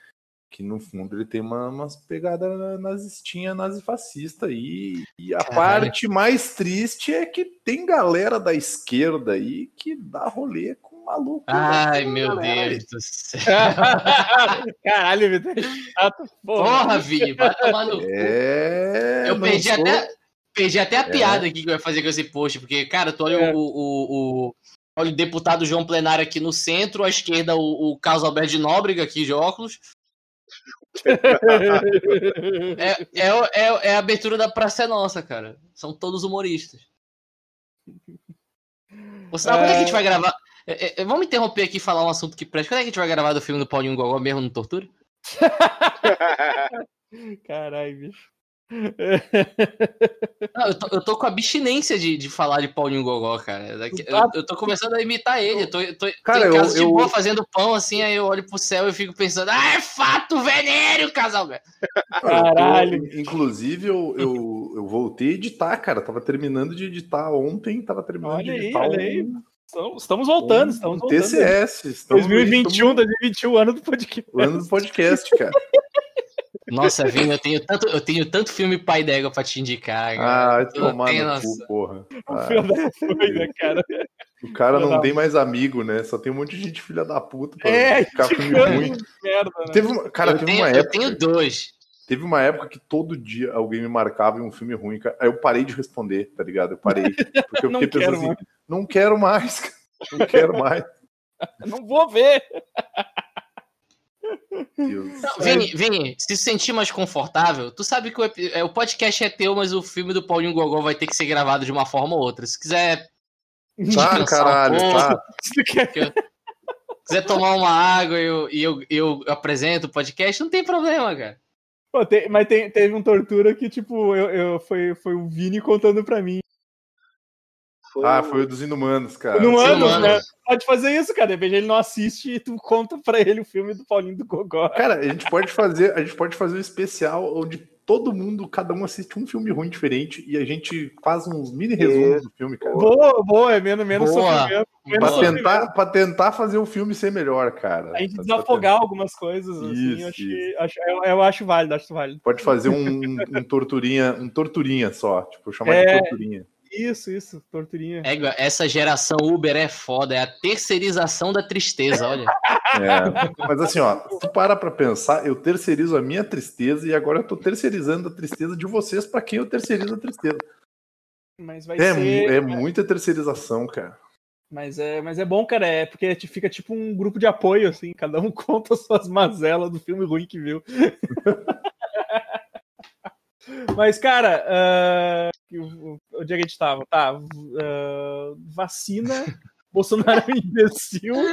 Que no fundo ele tem uma, umas pegadas nazistinha, nazifascista aí. E a Caralho. parte mais triste é que tem galera da esquerda aí que dá rolê com maluco. Ai, né, meu galera? Deus do céu. Caralho, Vitor. é porra. Vini, vai tomar no cu. É. Eu perdi sou- até, perdi até a É. piada aqui que eu ia fazer com esse post, porque, cara, tu olha É. o, o, o, olha o deputado João Plenário aqui no centro, à esquerda o, o Carlos Alberto de Nóbrega aqui de óculos. É, é, é, é a abertura da Praça é Nossa, cara. São todos humoristas. Você sabe quando é que a gente vai gravar? É, é, vamos interromper aqui e falar um assunto que presta. Quando é que a gente vai gravar do filme do Paulinho Gogó mesmo no Tortura? Caralho, bicho. Não, eu, tô, eu tô com abstinência de, de falar de Paulinho Gogó, cara. Daqui- Eu, eu tô começando a imitar ele. Eu tô, eu tô, Cara, tô eu- casa de eu- boa fazendo pão assim, aí eu olho pro céu e fico pensando, ah, é fato venéreo, casal. velho." Caralho. Inclusive, eu, eu, eu voltei a editar, cara. Tava terminando de editar ontem, tava terminando Olha de aí, editar olha um, aí. Estamos, estamos voltando, um estamos voltando. TCS. Estamos 2021, 2021, ano do podcast. estamos no ano do podcast, cara. Nossa, Vini, eu tenho tanto, eu tenho tanto filme pai d'égua pra te indicar. cara. Ah, não tomar no cu, porra. O Ah, doida, cara. o cara não da- tem mais amigo, né? Só tem um monte de gente filha da puta pra É, ficar filme ruim. merda, né? Teve uma, cara, eu, teve tenho, uma eu época. tenho dois. Teve uma época que todo dia alguém me marcava em um filme ruim, cara. Aí eu parei de responder, tá ligado? Eu parei. Porque eu Não fiquei quero pensando assim, mais. não quero mais, cara. Não quero mais. Não vou ver. Não, Vini, Vini, se sentir mais confortável, tu sabe que o, é, o podcast é teu, mas o filme do Paulinho Gogol vai ter que ser gravado de uma forma ou outra. Se quiser, Tá, um caralho, pouco, tá. Quiser tomar uma água e eu, e eu, eu apresento o podcast, não tem problema, cara. Pô, tem- mas tem- teve um tortura que, tipo, eu, eu- foi, foi o Vini contando pra mim. Ah, foi o dos Inumanos, cara. No ano, Inumanos. né? Pode fazer isso, cara. De repente ele não assiste e tu conta pra ele o filme do Paulinho do Gogó. Cara, a gente pode fazer, a gente pode fazer um especial onde todo mundo, cada um assiste um filme ruim diferente e a gente faz uns mini resumos do filme, cara. Boa, boa, é menos, menos Boa. sofrimento. Menos Pra tentar, pra tentar fazer o filme ser melhor, cara. A gente desafogar algumas coisas, assim, Isso, eu, achei- acho, eu, eu acho válido, acho válido. Pode fazer um, um torturinha, um torturinha só, tipo, chamar É. de torturinha. Isso, isso, torturinha. É, essa geração Uber é foda, é a terceirização da tristeza, olha. É, mas assim, ó, se tu para pra pensar, eu terceirizo a minha tristeza e agora eu tô terceirizando a tristeza de vocês pra quem eu terceirizo a tristeza. Mas vai É, ser. é muita terceirização, cara. Mas é, mas é bom, cara, é porque te fica tipo um grupo de apoio, assim, cada um conta suas mazelas do filme ruim que viu. mas, cara, ah, onde é que a gente tava? Tá, ah, vacina, Bolsonaro é um imbecil.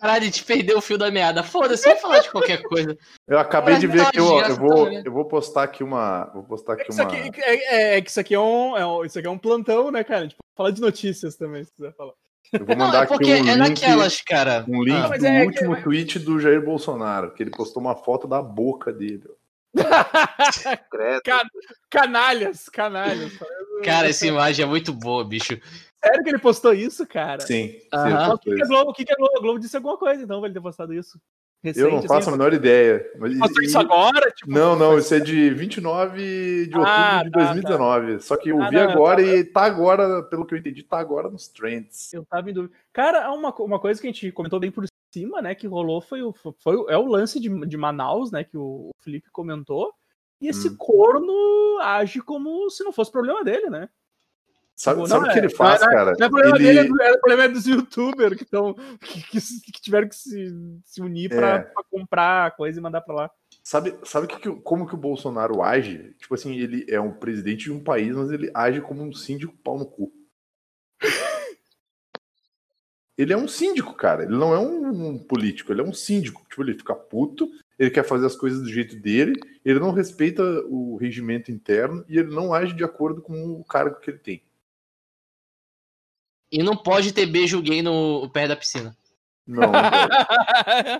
Caralho, a gente perdeu o fio da meada. Foda-se, vamos falar de qualquer coisa. Eu acabei Mas de ver não, aqui, ó, eu vou, eu vou postar aqui uma, vou postar aqui Isso uma... aqui, é, é que isso aqui é um, é um- isso aqui é um plantão, né, cara? A gente pode falar de notícias também, se quiser falar. Eu vou Não, mandar é aqui um é link, naquelas, cara. um link Ah, do é último tweet do Jair Bolsonaro, que ele postou uma foto da boca dele. Credo. Ca- canalhas, canalhas. Cara, essa imagem é muito boa, bicho. Sério que ele postou isso, cara? Sim, essas O que, coisas. Globo, o que, que a Globo, a Globo disse alguma coisa, então, pra ele ter postado isso. Eu não faço a menor ideia. Mas, Postou e- isso agora? Tipo, Não, não, isso é de 29 de outubro Ah, de tá, 2019. Só que eu Ah, vi não, agora tá. e tá agora, pelo que eu entendi, tá agora nos trends. Eu tava em dúvida. Cara, uma, uma coisa que a gente comentou bem por cima, né, que rolou foi o, foi, o- é o lance de, de Manaus, né, que o Felipe comentou. E esse Hum. corno age como se não fosse problema dele, né? Sabe, Tipo, sabe não o que é- ele faz, não é- cara? Não é problema Ele- dele, é, é problema dos youtubers que, tão, que, que, que tiveram que se, se unir pra, É. pra comprar coisa e mandar pra lá. Sabe, sabe que, o- como que o Bolsonaro age? Tipo assim, ele é um presidente de um país, mas ele age como um síndico pau no cu. ele é um síndico, cara. Ele não é um, um político, ele é um síndico. Tipo, ele fica puto, ele quer fazer as coisas do jeito dele, ele não respeita o regimento interno e ele não age de acordo com o cargo que ele tem. E não pode ter beijo gay no pé da piscina. Não, não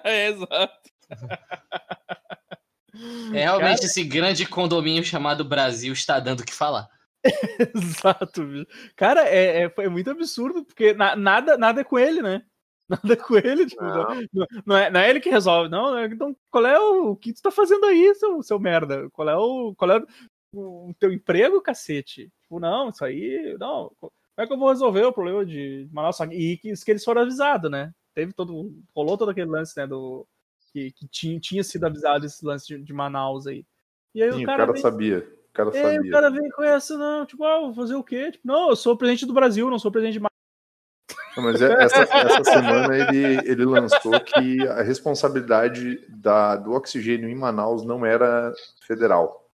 é, exato. É realmente Cara... esse grande condomínio chamado Brasil está dando o que falar. Exato, bicho. Cara, é, é, é, muito absurdo, porque na, nada, nada é com ele, né? Nada com ele, tipo, não. Não, não, é, não é ele que resolve, não. Né? Então, qual é o, o que tu tá fazendo aí, seu, seu merda? Qual é o. Qual é o, o teu emprego, cacete? Tipo, não, isso aí. Não. Como é que eu vou resolver o problema de Manaus? E que, que eles foram avisados, né? Teve todo. Rolou todo aquele lance, né? Do, que, que tinha, tinha sido avisado esse lance de, de Manaus aí. E aí Sim, o cara, o cara sabia. O cara é, sabia. o cara vem com essa, não, tipo, ah, vou fazer o quê? Tipo, não, eu sou presidente do Brasil, não sou presidente de mas é, essa, essa semana ele, ele lançou que a responsabilidade da, do oxigênio em Manaus não era federal.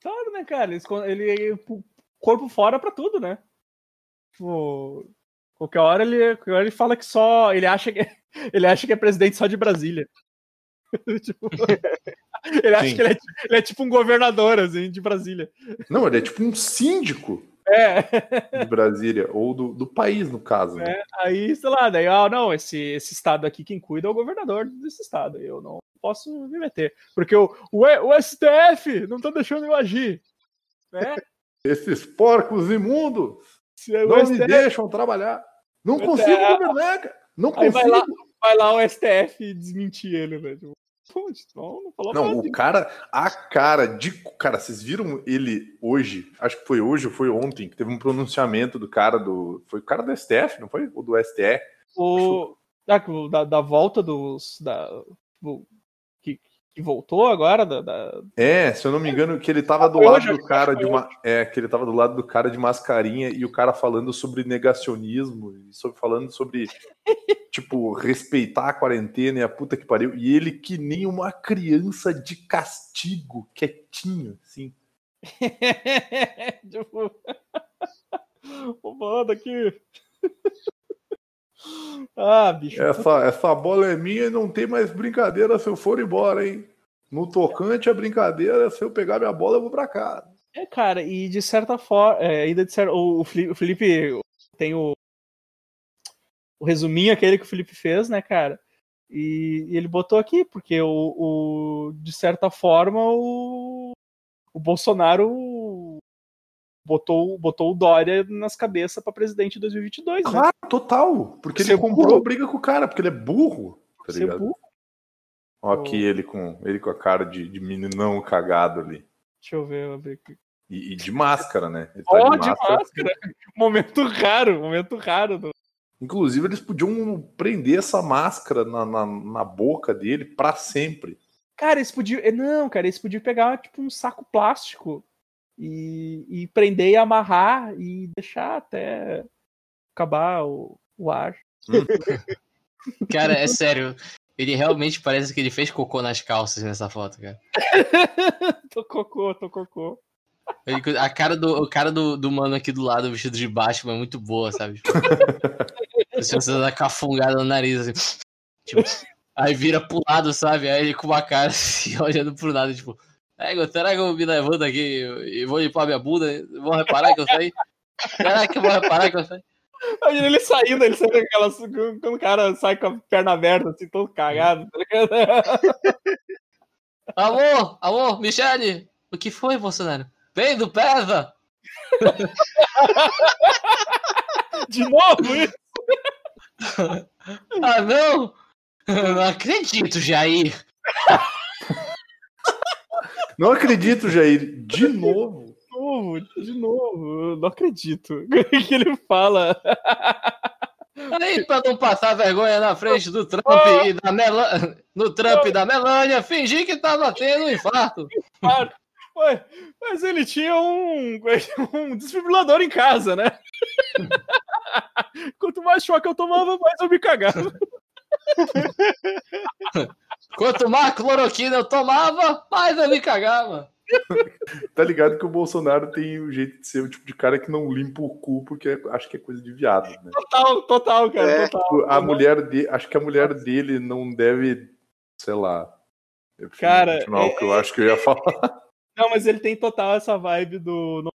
Claro, né, cara? Ele, ele corpo fora para tudo, né? Tipo, qualquer hora ele, qualquer hora ele fala que só. Ele acha que, ele acha que é presidente só de Brasília. tipo, ele acha Sim. que ele é, ele é, tipo um governador, assim, de Brasília. Não, ele é tipo um síndico. É. De Brasília, ou do, do país, no caso. Né? É, aí, sei lá, daí, ah, não, esse, esse estado aqui, quem cuida é o governador desse estado. Eu não posso me meter. Porque o, o, o STF não tá deixando eu agir. Né? Esses porcos imundos não STF... me deixam trabalhar. Não consigo STF... governar, cara. Não consigo. Vai lá, vai lá o STF desmentir ele, velho. Não, não falou Não, o cara, a cara de. Cara, vocês viram ele hoje? Acho que foi hoje ou foi ontem, que teve um pronunciamento do cara do. Foi o cara do STF, não foi? Ou do STE? O. Ah, da, da volta dos. Da, do, que voltou agora da, da, É, se eu não me engano, que ele tava do lado do cara de uma. É, que ele tava do lado do cara de mascarinha e o cara falando sobre negacionismo, e sobre, falando sobre, tipo, respeitar a quarentena e a puta que pariu. E ele que nem uma criança de castigo, quietinho, assim. tipo. Vou falando aqui. Ah, bicho. Essa, essa bola é minha e não tem mais brincadeira se eu for embora, hein? No tocante a brincadeira, se eu pegar minha bola, eu vou pra casa. É, cara, e de certa forma, é, ainda de certa, o, o Felipe tem o, o resuminho aquele que o Felipe fez, né, cara? E, e ele botou aqui, porque o, o, de certa forma o, o Bolsonaro botou, botou o Dória nas cabeças para presidente em 2022. Né? Claro, né? total. Porque ele comprou burro. briga com o cara, porque ele é burro. Tá Ser burro. Ó, aqui ele com, ele com a cara de, de meninão cagado ali. Deixa eu ver, eu ver aqui. E, e, de máscara, né? Ele tá oh, de, máscara. de máscara. Momento raro, momento raro. Do... Inclusive, eles podiam prender essa máscara na, na, na boca dele para sempre. Cara, eles podiam. Não, cara, eles podiam pegar tipo um saco plástico e, e prender e amarrar e deixar até acabar o, o ar. Cara, é sério. Ele realmente parece que ele fez cocô nas calças nessa foto, cara. tô cocô, tô cocô. Ele, a cara, do, o cara do, do mano aqui do lado, vestido de baixo, é muito boa, sabe? Se você dá cafungada no nariz, assim. Tipo, aí vira pro lado, sabe? Aí ele com uma cara assim, olhando pro lado, tipo, é, será que eu me levanto aqui e vou limpar minha bunda? Vão reparar que eu saí? Será que eu vou reparar que eu saí? Imagina ele saindo, ele sai com aquelas. Quando o cara sai com a perna aberta, assim, todo cagado, tá? Alô, alô, Michele! O que foi, Bolsonaro? Vem do Pesa! De novo isso? ah, não! Não acredito, Jair! Não acredito, Jair. De novo novo, de novo. Eu não acredito. que ele fala. Aí, pra não passar vergonha na frente do Trump oh. e da Melania, no Trump oh. e da Melania, fingir que tava tendo um infarto. Ué, mas ele tinha um, um desfibrilador em casa, né? Quanto mais choque eu tomava, mais eu me cagava. Quanto mais cloroquina eu tomava, mais eu me cagava. tá ligado que o Bolsonaro tem o jeito de ser o tipo de cara que não limpa o cu porque é, acho que é coisa de viado, né? Total, total, cara, é, total. A mulher dele, acho que a mulher dele não deve sei lá. Eu Cara, continuar é, o que eu acho que eu ia falar. Não, mas ele tem total essa vibe do. Não,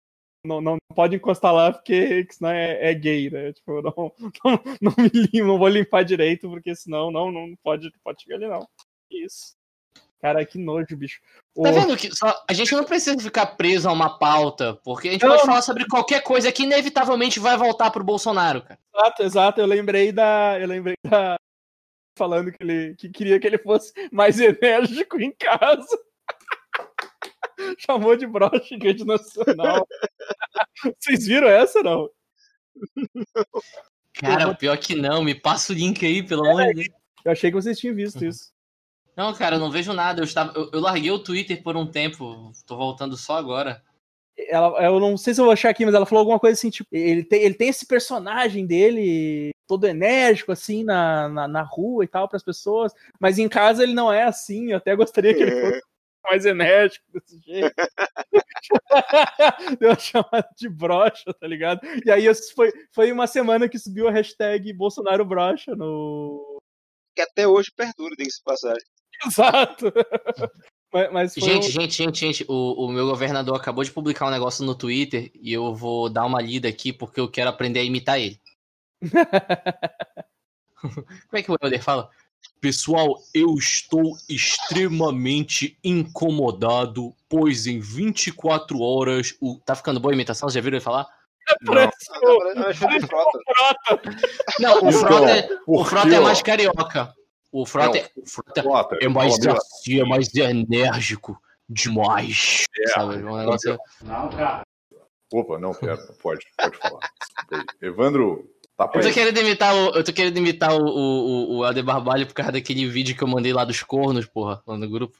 não, não pode encostar lá porque senão é, é gay, né? Tipo, não, não, não, me limpo, não vou limpar direito, porque senão não, não pode, pode chegar ali, não. Isso. Cara, que nojo, bicho. Tá vendo que só, a gente não precisa ficar preso a uma pauta, porque a gente não. pode falar sobre qualquer coisa que inevitavelmente vai voltar pro Bolsonaro, cara. Exato, exato. Eu lembrei da. Eu lembrei da. Falando que ele que queria que ele fosse mais enérgico em casa. Chamou de broche rede nacional. Vocês viram essa, não? Cara, o pior que não. Me passa o link aí, pelo amor de Deus. Eu achei que vocês tinham visto isso. Não, cara, eu não vejo nada. Eu, estava, eu, eu, larguei o Twitter por um tempo. Tô voltando só agora. Ela, eu não sei se eu vou achar aqui, mas ela falou alguma coisa assim, tipo, ele tem, ele tem esse personagem dele todo enérgico, assim, na, na, na rua e tal, para as pessoas, mas em casa ele não é assim. Eu até gostaria que ele fosse mais enérgico desse jeito. Deu uma chamada de brocha, tá ligado? E aí foi, foi uma semana que subiu a hashtag Bolsonaro brocha no. Que até hoje perdura, diga-se passagem. Exato. mas, mas gente, um... gente, gente, gente, o, o meu governador acabou de publicar um negócio no Twitter e eu vou dar uma lida aqui porque eu quero aprender a imitar ele. Como é que o Helder fala? Pessoal, eu estou extremamente incomodado, pois em 24 horas. O... Tá ficando boa a imitação? Vocês já viram ele falar? Não, não, não, o Frota, é, o Frota é mais carioca. O Frota, é, o Frota é mais assim, é mais enérgico demais. É, sabe? Um negócio... Não, cara. Opa, não, pera, pode, pode falar. Evandro, Tá eu, tô querendo imitar o, eu tô querendo imitar o, o, o Ade Barbalho por causa daquele vídeo que eu mandei lá dos cornos, porra, lá no grupo.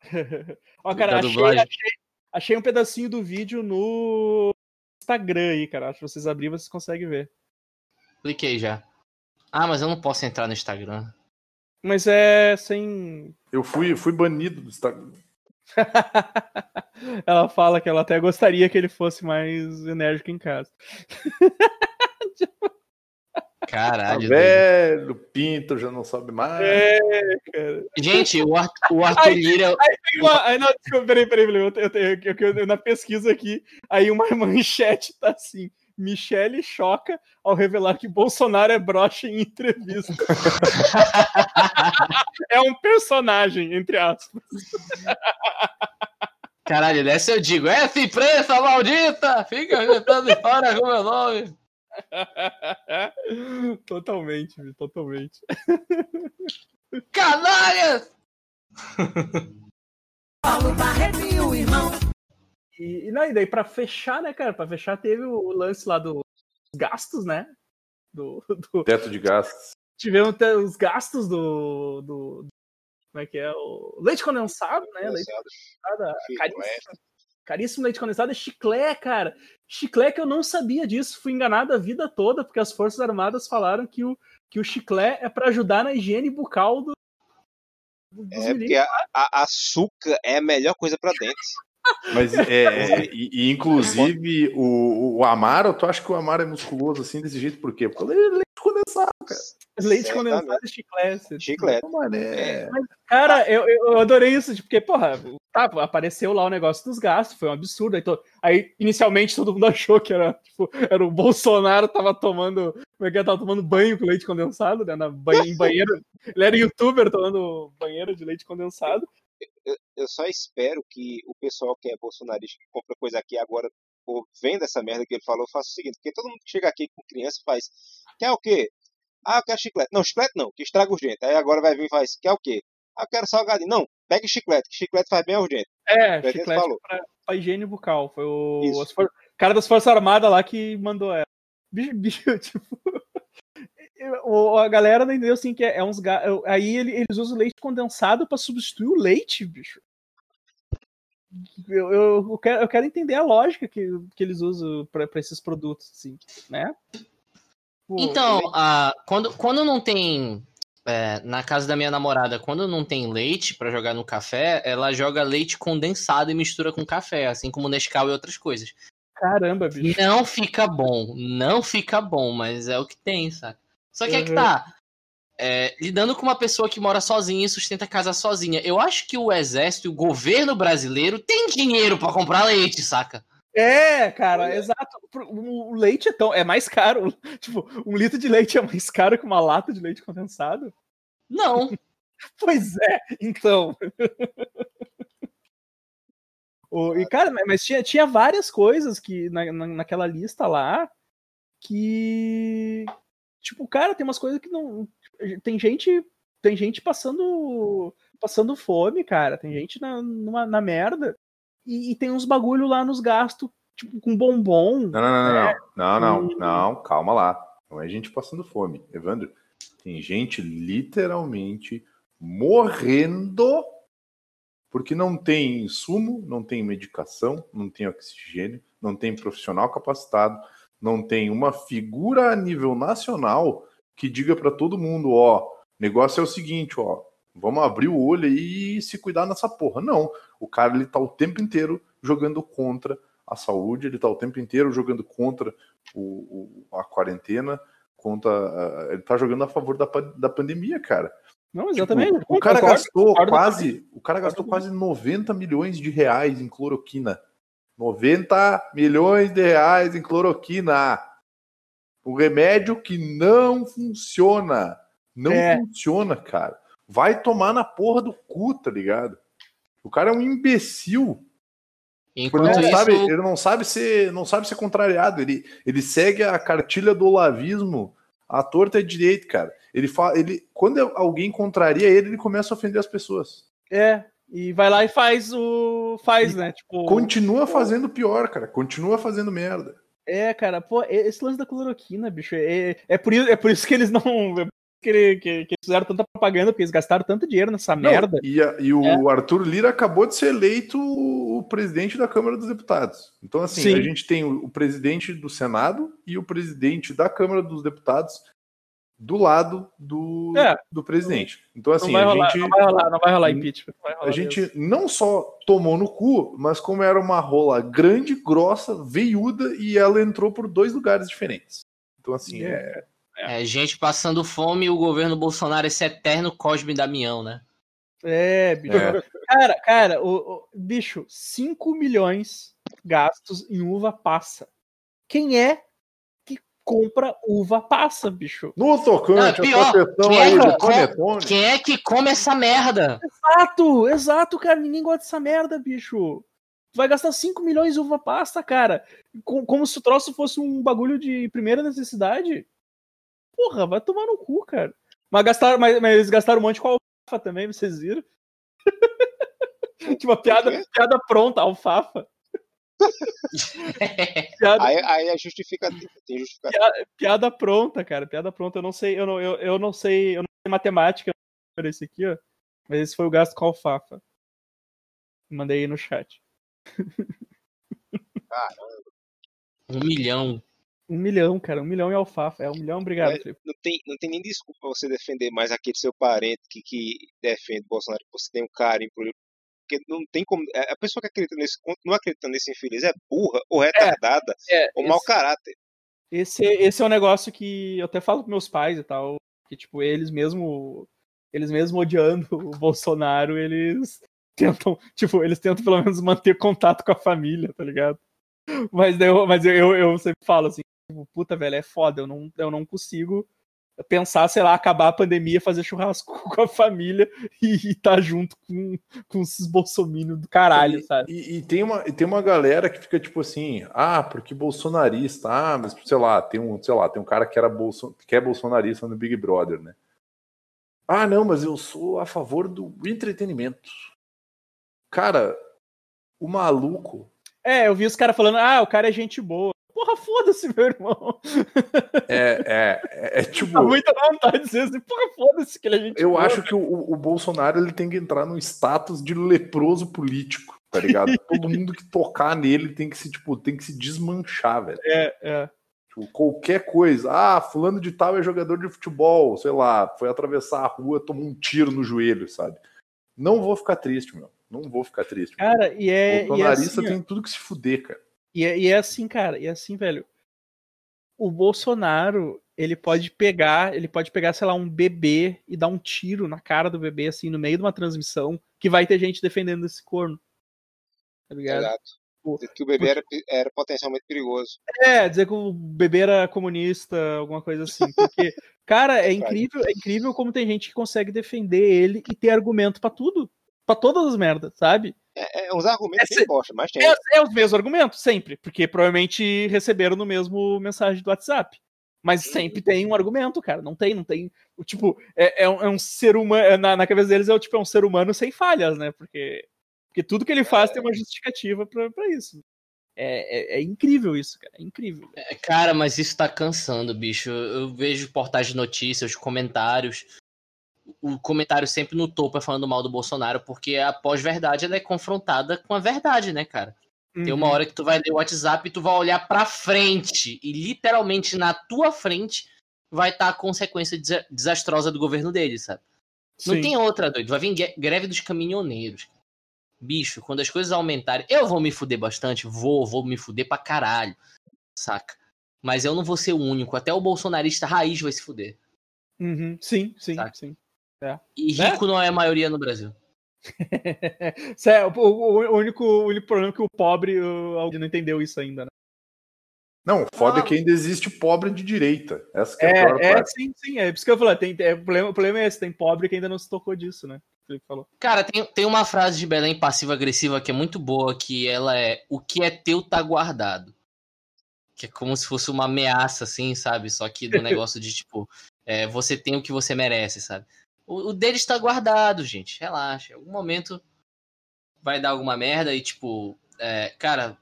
Ó, cara, achei, achei, achei, um pedacinho do vídeo no Instagram aí, cara. Acho que vocês abrirem, vocês conseguem ver. Cliquei já. Ah, mas eu não posso entrar no Instagram. Mas é sem. Eu fui, fui banido do Instagram. ela fala que ela até gostaria que ele fosse mais enérgico em casa. Caralho. Tá velho, Pinto já não sabe mais. É, cara. Gente, o, Arthur, o Arthur Lira. Aí, não, desculpa, peraí, peraí, peraí. Eu, eu, eu, eu, na pesquisa aqui, aí uma manchete tá assim. Michele choca ao revelar que Bolsonaro é broche em entrevista. é um personagem, entre aspas. Caralho, dessa eu digo, é imprensa maldita! Fica inventando fora com meu nome. totalmente, totalmente. Canalhas! Paulo Barreto irmão. E, e, não, e daí pra fechar, né, cara? Pra fechar teve o lance lá dos gastos, né? Do, do... Teto de gastos. Tivemos os gastos do, do, Como é que é? O leite condensado, né? Leite condensado. Caríssimo, caríssimo leite condensado é chiclé, cara. Chiclé que eu não sabia disso, fui enganado a vida toda, porque as Forças Armadas falaram que o, que o chiclé é para ajudar na higiene bucal do. é, porque a, a, açúcar é a melhor coisa para dentes. Mas, é, e, e, inclusive, o, o Amaro, tu acha que o Amaro é musculoso assim desse jeito? Por quê? Porque ele é leite condensado, cara. Leite condensado e chiclete. Chiclete. É. Mas, cara, eu, eu adorei isso, porque, porra, tá, apareceu lá o negócio dos gastos, foi um absurdo. Aí, to... aí, inicialmente, todo mundo achou que era, tipo, era o Bolsonaro tava tomando. Como é que é? Tava tomando banho com leite condensado, né? Na banho, em banheiro. Ele era youtuber tomando banheiro de leite condensado. Eu, eu só espero que o pessoal que é bolsonarista, que compra coisa aqui agora, ou vendo essa merda que ele falou, faça o seguinte, porque todo mundo que chega aqui com criança faz. Quer o quê? Ah, eu quero chiclete. Não, chiclete não, que estraga urgente. Aí agora vai vir e faz, quer o quê? Ah, eu quero salgadinho. Não, pegue chiclete, que chiclete faz bem urgente. É, Foi chiclete falou. Pra, pra higiene bucal. Foi o cara das Forças Armadas lá que mandou ela. Bicho, bicho tipo... a galera não entendeu assim que é, é uns aí eles usam leite condensado para substituir o leite, bicho. Eu, eu, eu, quero, eu quero entender a lógica que, que eles usam para esses produtos, assim, né? Pô, então, uh, quando, quando não tem. É, na casa da minha namorada, quando não tem leite para jogar no café, ela joga leite condensado e mistura com café, assim como Nescau e outras coisas. Caramba, bicho. Não fica bom, não fica bom, mas é o que tem, sabe? Só que uhum. é que tá. é, lidando com uma pessoa que mora sozinha e sustenta a casa sozinha. Eu acho que o exército e o governo brasileiro tem dinheiro para comprar leite, saca? É, cara, exato. O leite é tão é mais caro. Tipo, um litro de leite é mais caro que uma lata de leite condensado? Não. pois é, então. o, e, cara, mas tinha, tinha várias coisas que na, na, naquela lista lá que. Tipo, cara, tem umas coisas que não. Tem gente. Tem gente passando. Passando fome, cara. Tem gente na, numa, na merda. E, e tem uns bagulho lá nos gastos, tipo, com bombom. Não, não, não, né? não, não, não, não, calma lá. Não é gente passando fome, Evandro. Tem gente literalmente morrendo porque não tem insumo, não tem medicação, não tem oxigênio, não tem profissional capacitado, não tem uma figura a nível nacional que diga para todo mundo, ó, negócio é o seguinte, ó, vamos abrir o olho e se cuidar nessa porra. Não, o cara ele tá o tempo inteiro jogando contra a saúde, ele tá o tempo inteiro jogando contra o, o a quarentena, contra, ele tá jogando a favor da, da pandemia, cara. Não, exatamente. Tipo, o cara gastou quase, o cara gastou quase 90 milhões de reais em cloroquina. 90 milhões de reais em cloroquina. Um remédio que não funciona. Não é. funciona, cara. Vai tomar na porra do cu, tá ligado? O cara é um imbecil. Enquanto ele, não isso... sabe, ele não sabe ser, não sabe ser contrariado. Ele, ele segue a cartilha do olavismo à torta e direito, cara. Ele fala, ele, quando alguém contraria ele, ele começa a ofender as pessoas. É, e vai lá e faz o. Faz, e né? Tipo. Continua fazendo pior, cara. Continua fazendo merda. É, cara, pô, esse lance da cloroquina, bicho, é, é, por, isso, é por isso que eles não. É que, que, que, eles fizeram tanta propaganda, porque eles gastaram tanto dinheiro nessa não, merda. E, a, e o é. Arthur Lira acabou de ser eleito o presidente da Câmara dos Deputados. Então, assim, Sim. a gente tem o, o presidente do Senado e o presidente da Câmara dos Deputados do lado do, é, do presidente. Então, assim, não a gente. Não vai rolar, não vai rolar impeachment. Vai rolar a gente mesmo. não só tomou no cu, mas como era uma rola grande, grossa, veiuda, e ela entrou por dois lugares diferentes. Então, assim, é. é... é gente passando fome e o governo Bolsonaro, esse eterno Cosme Damião, né? É, bicho. É. Cara, cara, o, o, bicho, 5 milhões gastos em uva passa. Quem é compra uva passa, bicho. No tocante, não, pior, quem, é que come, quem é que come essa merda? Exato, exato, cara. Ninguém gosta dessa merda, bicho. Tu vai gastar 5 milhões de uva pasta, cara. Como se o troço fosse um bagulho de primeira necessidade. Porra, vai tomar no cu, cara. Mas, gastaram, mas, mas eles gastaram um monte com alfafa também, vocês viram? tipo, uma piada, piada pronta, alfafa piada, aí, aí é justificativa, tem justificativa. Piada, piada, pronta, cara. Piada pronta. Eu não sei, eu não, eu, eu não sei, eu não sei matemática para esse aqui, ó. Mas esse foi o gasto com alfafa. Mandei aí no chat. Caramba. Um milhão. Um milhão, cara. Um milhão em alfafa. É um milhão, obrigado, Felipe. Não tem, não tem nem desculpa você defender mais aquele seu parente que, que defende Bolsonaro, que você tem um carinho por ele, porque não tem como. É, a pessoa que acredita nesse não acredita nesse infeliz é burra, ou retardada, é, é, ou esse, mau caráter. Esse, esse é um negócio que eu até falo com meus pais e tal, que tipo, eles mesmo. Eles mesmo odiando o Bolsonaro, eles tentam, tipo, eles tentam pelo menos manter contato com a família, tá ligado? Mas, eu, mas eu, eu sempre falo assim, tipo, puta, velho, é foda, eu não, eu não consigo pensar, sei lá, acabar a pandemia, fazer churrasco com a família e estar tá junto com, com esses bolsominions do caralho, e, sabe? E, e, tem uma, tem uma galera que fica tipo assim, ah, porque bolsonarista, ah, mas sei lá, tem um, sei lá, tem um cara que era bolso, que é bolsonarista no Big Brother, né? Ah, não, mas eu sou a favor do entretenimento. Cara, o maluco. É, eu vi os caras falando, ah, o cara é gente boa. Porra, foda-se, meu irmão. É, é, é, é tipo. Dá muita vontade de dizer assim, porra, foda-se que ele é gente Eu acho que o, o Bolsonaro ele tem que entrar no status de leproso político, tá ligado? Todo mundo que tocar nele tem que se, tipo, tem que se desmanchar, velho. É, é. Tipo, qualquer coisa. Ah, fulano de tal é jogador de futebol, sei lá, foi atravessar a rua, tomou um tiro no joelho, sabe? Não vou ficar triste, meu. Não vou ficar triste. Cara, e é. O bolsonarista e é assim, tem tudo que se fuder, cara. E é, e é assim, cara, e é assim, velho. O Bolsonaro, ele pode pegar, ele pode pegar, sei lá, um bebê e dar um tiro na cara do bebê, assim, no meio de uma transmissão, que vai ter gente defendendo esse corno. Tá ligado? Exato. Que o bebê era, era potencialmente perigoso. É, dizer que o bebê era comunista, alguma coisa assim. Porque, cara, é incrível, é incrível como tem gente que consegue defender ele e ter argumento para tudo. para todas as merdas, sabe? É, é uns argumentos é, bem bosta, mas tem. É, é, os mesmos argumentos, sempre. Porque provavelmente receberam no mesmo mensagem do WhatsApp. Mas uhum. sempre tem um argumento, cara. Não tem, não tem. O tipo, é, é, um, é um, ser humano. É, na, na, cabeça deles é o tipo, é um ser humano sem falhas, né? Porque, porque tudo que ele faz tem uma justificativa para isso. É, é, é, incrível isso, cara. É incrível. É, cara, mas isso tá cansando, bicho. Eu vejo portais de notícias, comentários. O comentário sempre no topo é falando mal do Bolsonaro, porque a pós-verdade ela é confrontada com a verdade, né, cara? Uhum. Tem uma uhum. hora que tu vai ler o WhatsApp e tu vai olhar pra frente. E literalmente na tua frente vai estar tá a consequência desastrosa do governo dele, sabe? Sim. Não tem outra, doido. Vai vir greve dos caminhoneiros. Bicho, quando as coisas aumentarem, eu vou me fuder bastante. Vou, vou me fuder pra caralho. Saca? Mas eu não vou ser o único. Até o bolsonarista raiz vai se fuder. Uhum. Sim, sim, saca? sim. É. E né? rico né? não é a maioria no Brasil. Sério, o, o, único, o único problema é que o pobre alguém não entendeu isso ainda, né? Não, foda ah, é que ainda existe pobre de direita. Essa é, é a pior é, parte. Sim, sim, é por isso que eu falei. Tem, é, o, problema, o problema é esse, tem pobre que ainda não se tocou disso, né? falou. Cara, tem, tem uma frase de Belém passiva-agressiva que é muito boa, que ela é o que é teu tá guardado. Que é como se fosse uma ameaça, assim, sabe? Só que do negócio de, tipo, é, você tem o que você merece, sabe? O, o dele está guardado, gente. Relaxa. Em algum momento vai dar alguma merda e, tipo, é, cara,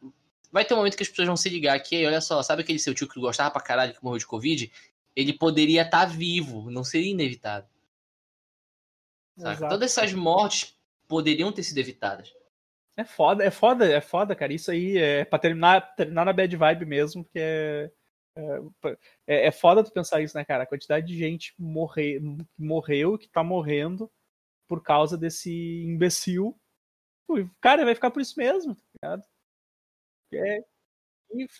vai ter um momento que as pessoas vão se ligar que, olha só, sabe aquele seu tio que gostava pra caralho que morreu de Covid? Ele poderia estar tá vivo, não seria inevitável. Todas essas mortes poderiam ter sido evitadas. É foda, é foda, é foda, cara. Isso aí é pra terminar, terminar na bad vibe mesmo, porque é, é, é foda tu pensar isso, né, cara? A quantidade de gente morre, morreu, que tá morrendo por causa desse imbecil. Cara vai ficar por isso mesmo, tá ligado? É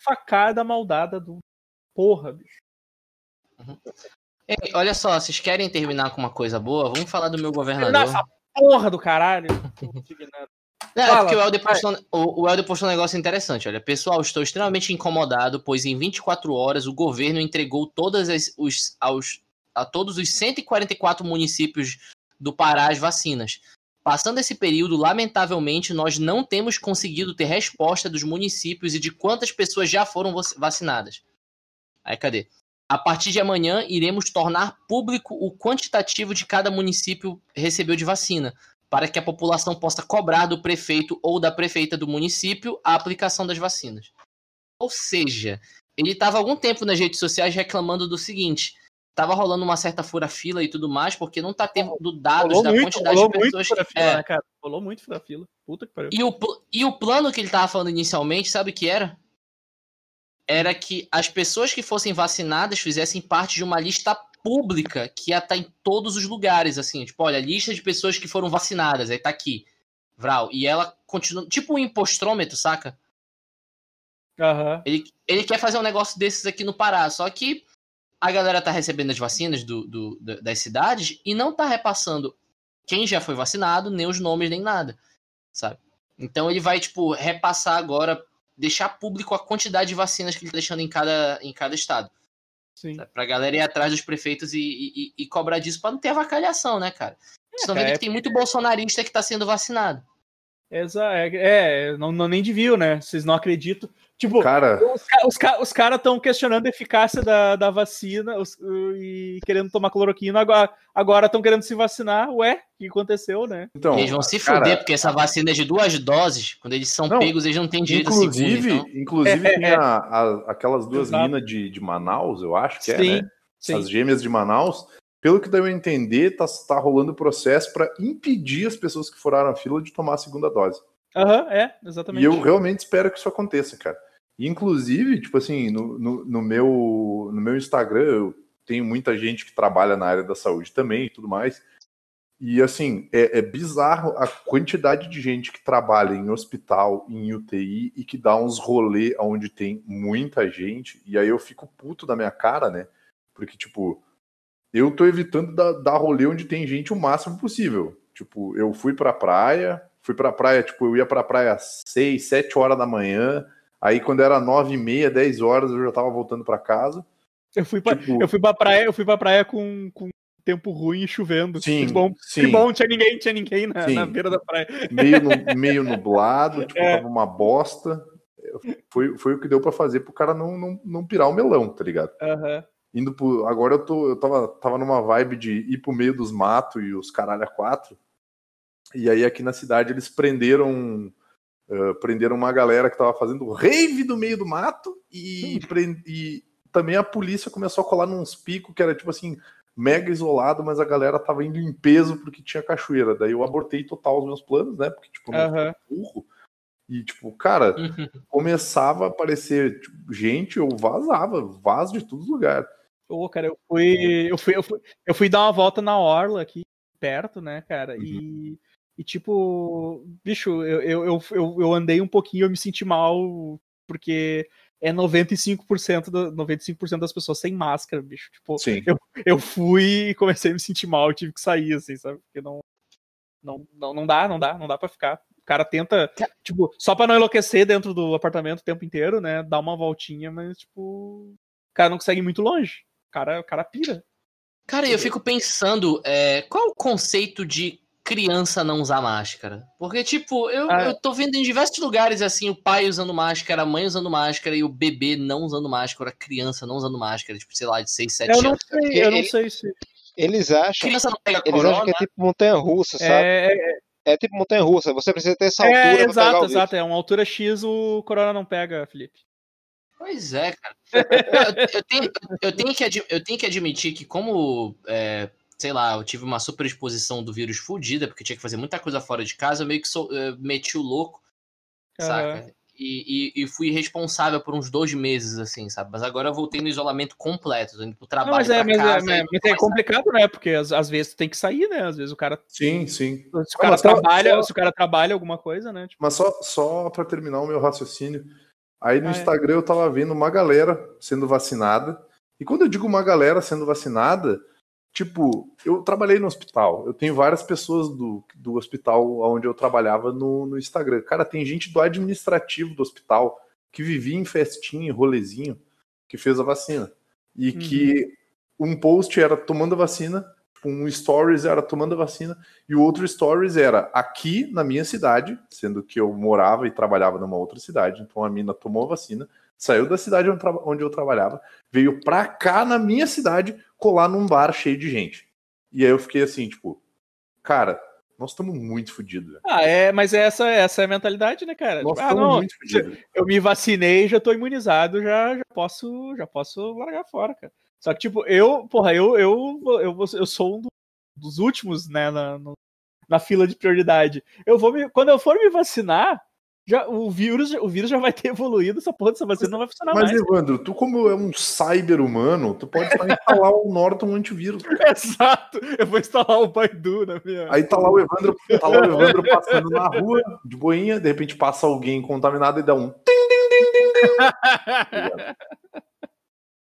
facada maldada do porra, bicho. Uhum. Ei, olha só, vocês querem terminar com uma coisa boa? Vamos falar do meu governador. Essa porra do caralho. É porque o Helder, postou, o, o Helder postou um negócio interessante. Olha, pessoal, estou extremamente incomodado, pois em 24 horas o governo entregou todas as, os, aos, a todos os 144 municípios do Pará as vacinas. Passando esse período, lamentavelmente, nós não temos conseguido ter resposta dos municípios e de quantas pessoas já foram vacinadas. Aí, cadê? A partir de amanhã, iremos tornar público o quantitativo de cada município recebeu de vacina, para que a população possa cobrar do prefeito ou da prefeita do município a aplicação das vacinas. Ou seja, ele estava algum tempo nas redes sociais reclamando do seguinte: estava rolando uma certa fura-fila e tudo mais, porque não está tendo dados rolou da muito, quantidade de pessoas que. Fila, é. né, cara? Rolou muito fura-fila. Puta que pariu. E o, e o plano que ele estava falando inicialmente, sabe o que era? Era que as pessoas que fossem vacinadas fizessem parte de uma lista pública que ia estar tá em todos os lugares, assim, tipo, olha, lista de pessoas que foram vacinadas, aí tá aqui, Vral, e ela continua, tipo um impostrômetro, saca? Uhum. Ele, ele quer fazer um negócio desses aqui no Pará, só que a galera tá recebendo as vacinas do, do, das cidades e não tá repassando quem já foi vacinado, nem os nomes, nem nada, sabe? Então ele vai, tipo, repassar agora, deixar público a quantidade de vacinas que ele tá deixando em cada, em cada estado. Sim. Pra galera ir atrás dos prefeitos e, e, e cobrar disso pra não ter avacalhação, né, cara? Vocês estão vendo é, que tem muito bolsonarista que tá sendo vacinado. Exa é, é não, não nem devia, né? Vocês não acreditam. Tipo, cara... os, os, os caras estão questionando a eficácia da, da vacina os, e querendo tomar cloroquina, agora estão querendo se vacinar. Ué, o que aconteceu, né? Então, eles vão se cara... fuder, porque essa vacina é de duas doses. Quando eles são não, pegos, eles não têm direito inclusive, a segunda. Então... Inclusive, é, tem é. a, a, aquelas duas minas de, de Manaus, eu acho que é, sim, é, né? Sim. As gêmeas de Manaus. Pelo que deu a entender, tá, tá rolando processo para impedir as pessoas que furaram a fila de tomar a segunda dose. Aham, uhum, é, exatamente. E eu realmente espero que isso aconteça, cara. Inclusive, tipo assim, no, no, no, meu, no meu Instagram, eu tenho muita gente que trabalha na área da saúde também e tudo mais. E assim, é, é, bizarro a quantidade de gente que trabalha em hospital, em UTI e que dá uns rolê onde tem muita gente. E aí eu fico puto da minha cara, né? Porque, tipo, eu tô evitando dar, dar rolê onde tem gente o máximo possível. Tipo, eu fui pra praia, fui pra praia, tipo, eu ia pra praia às 6, 7 horas da manhã. Aí quando era 9 e meia, 10 horas, eu já tava voltando pra casa. Eu fui pra, Tipo- eu fui pra praia, eu fui pra praia com, com tempo ruim e chovendo. Sim, que bom, sim. que bom, tinha ninguém, tinha ninguém na, na beira da praia. Meio, nu- meio nublado, tipo, É. tava uma bosta. Foi, foi o que deu pra fazer pro cara não, não, não pirar o melão, tá ligado? Aham. Indo pro. Agora eu tô. Eu tava, tava numa vibe de ir pro meio dos matos e os caralho a quatro. E aí aqui na cidade eles prenderam. Eh, prenderam uma galera que tava fazendo rave do meio do mato e, e também a polícia começou a colar nos picos que era tipo assim, mega isolado, mas a galera tava indo em peso porque tinha cachoeira. Daí eu abortei total os meus planos, né? Porque, tipo, sou burro. E, tipo, cara, começava a aparecer tipo, gente, eu vazava, vazo de todos os lugares. Pô, cara, eu fui, eu fui, eu fui, eu fui dar uma volta na orla aqui perto, né, cara? Uhum. E, e tipo, bicho, eu, eu, eu, eu, eu andei um pouquinho, eu me senti mal porque é 95%, do, 95 das pessoas sem máscara, bicho. Tipo, Sim. eu fui e comecei a me sentir mal, eu tive que sair, assim, sabe? Porque não, não, não, não dá, não dá, não dá pra ficar. O cara tenta, tipo, só pra não enlouquecer dentro do apartamento o tempo inteiro, né? Dar uma voltinha, mas, tipo, o cara não consegue ir muito longe. O cara, o cara pira. Cara, eu fico pensando, é, qual o conceito de criança não usar máscara? Porque, tipo, eu, Ah. eu tô vendo em diversos lugares, assim, o pai usando máscara, a mãe usando máscara e o bebê não usando máscara, a criança não usando máscara, tipo, sei lá, de 6, 7 Eu não anos. sei, eu não Ele- sei se. Eles acham, Criança não pega eles corona, acham que é tipo montanha russa, sabe? É, é, É tipo montanha russa. Você precisa ter essa altura é, pra pegar exato, o bicho. exato. É uma altura X, o Corona não pega, Felipe. Pois é, cara. Eu, eu tenho, eu, tenho que, eu tenho que admitir que, como, é, sei lá, eu tive uma super exposição do vírus fodida, porque tinha que fazer muita coisa fora de casa, eu meio que sou, eh, meti o louco, saca? E, e- e fui responsável por uns dois meses, assim, sabe? Mas agora eu voltei no isolamento completo, indo pro Não, trabalho, mas é, mas, é, casa. mas- e mas é começar- complicado, né? Porque às, às vezes tu tem que sair, né? Às vezes o cara. Sim, sim. Se o Não, cara mas trabalha, só- se o cara trabalha alguma coisa, né? Tipo, Mas só, só para terminar o meu raciocínio, aí no Ah, é. Instagram eu tava vendo uma galera sendo vacinada. E quando eu digo uma galera sendo vacinada, tipo, eu trabalhei no hospital. Eu tenho várias pessoas do, do hospital onde eu trabalhava no, no Instagram. Cara, tem gente do administrativo do hospital que vivia em festinha, em rolezinho, que fez a vacina. E Uhum. que um post era tomando a vacina, um stories era tomando a vacina, e o outro stories era aqui na minha cidade, sendo que eu morava e trabalhava numa outra cidade. Então a mina tomou a vacina, saiu da cidade onde eu trabalhava, veio pra cá na minha cidade colar num bar cheio de gente. E aí eu fiquei assim, tipo, cara, nós estamos muito fodidos. Ah, é, mas essa, essa é a mentalidade, né, cara? Nós Tipo, ah, estamos não, muito fodidos. eu me vacinei, já tô imunizado, já, já posso, já posso largar fora, cara. Só que, tipo, eu, porra, eu, eu, eu, eu sou um do- dos últimos, né, na, na fila de prioridade. Eu vou me, quando eu for me vacinar, já, o, vírus, o vírus já vai ter evoluído, essa porra dessa vacina não vai funcionar Mas, mais. Evandro, tu como é um cyber-humano, tu pode instalar o Norton antivírus. Exato, eu vou instalar o Baidu na minha. Aí tá lá o Evandro, tá lá o Evandro passando na rua, de boinha, de repente passa alguém contaminado e dá um.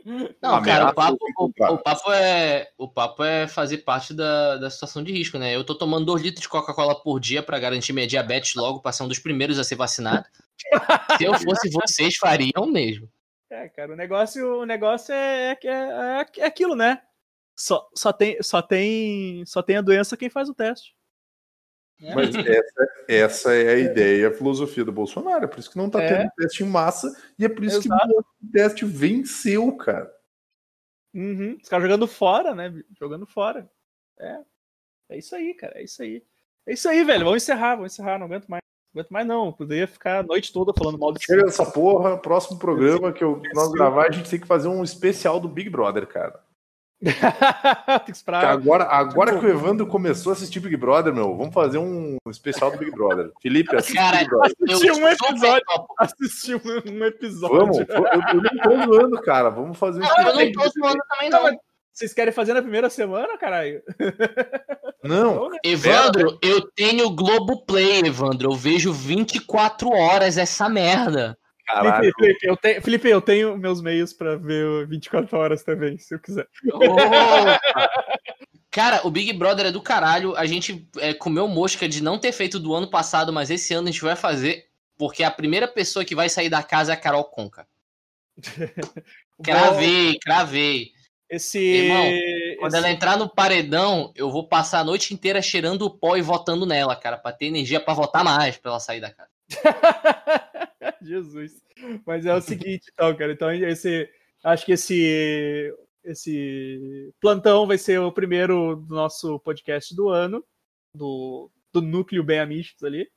Não, Ameaça cara, o papo, fico o, o papo é, o papo é fazer parte da, da situação de risco, né? Eu tô tomando 2 litros de Coca-Cola por dia pra garantir minha diabetes logo, pra ser um dos primeiros a ser vacinado. Se eu fosse vocês, fariam mesmo. É, cara, o negócio, o negócio é, é, é, é aquilo, né? Só, só, tem, só, tem, só tem a doença quem faz o teste. Mas essa, essa é a ideia, a filosofia do Bolsonaro. É por isso que não tá É. tendo teste em massa e é por isso Exato. que o teste venceu, cara. Uhum, Os caras jogando fora, né? Jogando fora. É. É isso aí, cara. É isso aí. É isso aí, velho. Vamos encerrar, vamos encerrar. Não aguento mais. Não aguento mais, não. Eu Poderia ficar a noite toda falando mal do Chega dessa porra, próximo programa que, eu, que nós gravar, a gente tem que fazer um especial do Big Brother, cara. Tem que Que esperar. agora, agora que o Evandro começou a assistir Big Brother, meu, vamos fazer um especial do Big Brother. Felipe, assiste Cara, Big Brother. eu Tinha um episódio. topo. Assistir um, episódio. Vamos, eu, eu não tô zoando, cara. Vamos fazer um Não, eu não tô zoando também, Não, Vocês querem fazer na primeira semana, caralho? Não, Então, né? Evandro, eu tenho Globoplay, Evandro. Eu vejo 24 horas essa merda. Caralho. Felipe, eu tenho, Felipe, eu tenho meus meios pra ver 24 horas também, se eu quiser. Cara, o Big Brother é do caralho. A gente é, comeu mosca de não ter feito do ano passado, mas esse ano a gente vai fazer, porque a primeira pessoa que vai sair da casa é a Carol Conca. Cravei, cravei. Esse. Irmão, Quando esse- ela entrar no paredão, eu vou passar a noite inteira cheirando o pó e votando nela, cara, pra ter energia pra votar mais pra ela sair da casa. Jesus. Mas é o seguinte, então, cara. Então, esse. Acho que esse. Esse plantão vai ser o primeiro do nosso podcast do ano. Do, do núcleo bem amistos ali.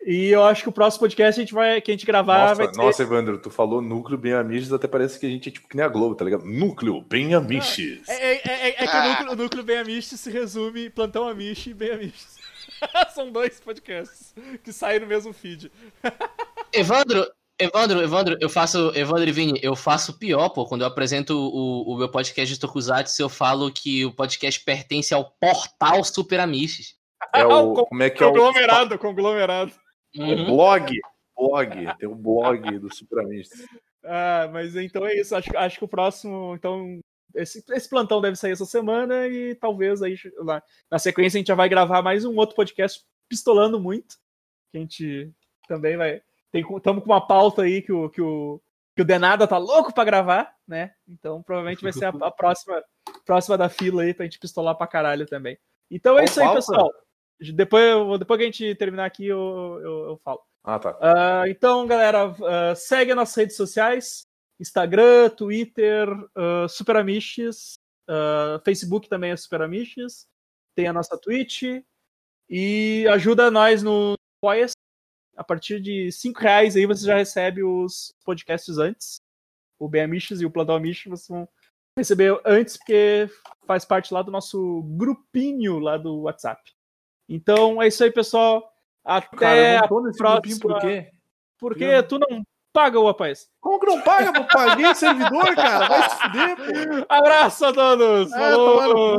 E eu acho que o próximo podcast a gente vai, que a gente gravar vai Nossa, ser. nossa, Evandro, tu falou núcleo bem amiches, até parece que a gente é tipo que nem a Globo, tá ligado? Núcleo bem amiches. É, é- é- é que o núcleo, o núcleo bem amistos se resume plantão amiche e bem amistos. São dois podcasts que saem no mesmo feed. Evandro, Evandro, Evandro, eu faço. Evandro e Vini, eu faço pior, pô. Quando eu apresento o, o meu podcast de Tokusatsu, eu falo que o podcast pertence ao portal Super Amishes. É o, Com- como é que é o, Conglomerado, conglomerado. o Uhum. blog? Blog, tem o blog do Super Amishes. Ah, mas então é isso. Acho, acho que o próximo. Então, esse, esse plantão deve sair essa semana e talvez aí lá, na sequência a gente já vai gravar mais um outro podcast pistolando muito. Que a gente também vai. Estamos com uma pauta aí que o, que o, que o Denada tá louco pra gravar, né? Então provavelmente vai ser a, a próxima, próxima da fila aí pra gente pistolar pra caralho também. Então é isso aí, pessoal. Depois, depois que a gente terminar aqui, eu, eu, eu falo. Ah, tá. Ah, então, galera, ah, segue as nossas redes sociais: Instagram, Twitter, ah, Super Amiches, ah, Facebook também é Super Amiches, tem a nossa Twitch e ajuda nós no apoia A partir de 5 reais aí você já recebe os podcasts antes. O Amiches e o Plantão Amiches vocês vão receber antes, porque faz parte lá do nosso grupinho lá do WhatsApp. Então é isso aí, pessoal. Até Cara, a grupinho por próxima- quê? porque Eu- tu não paga o rapaz. Como que não paga? Eu paguei servidor, cara. Vai se fuder, pô. Abraço a todos! No Falou!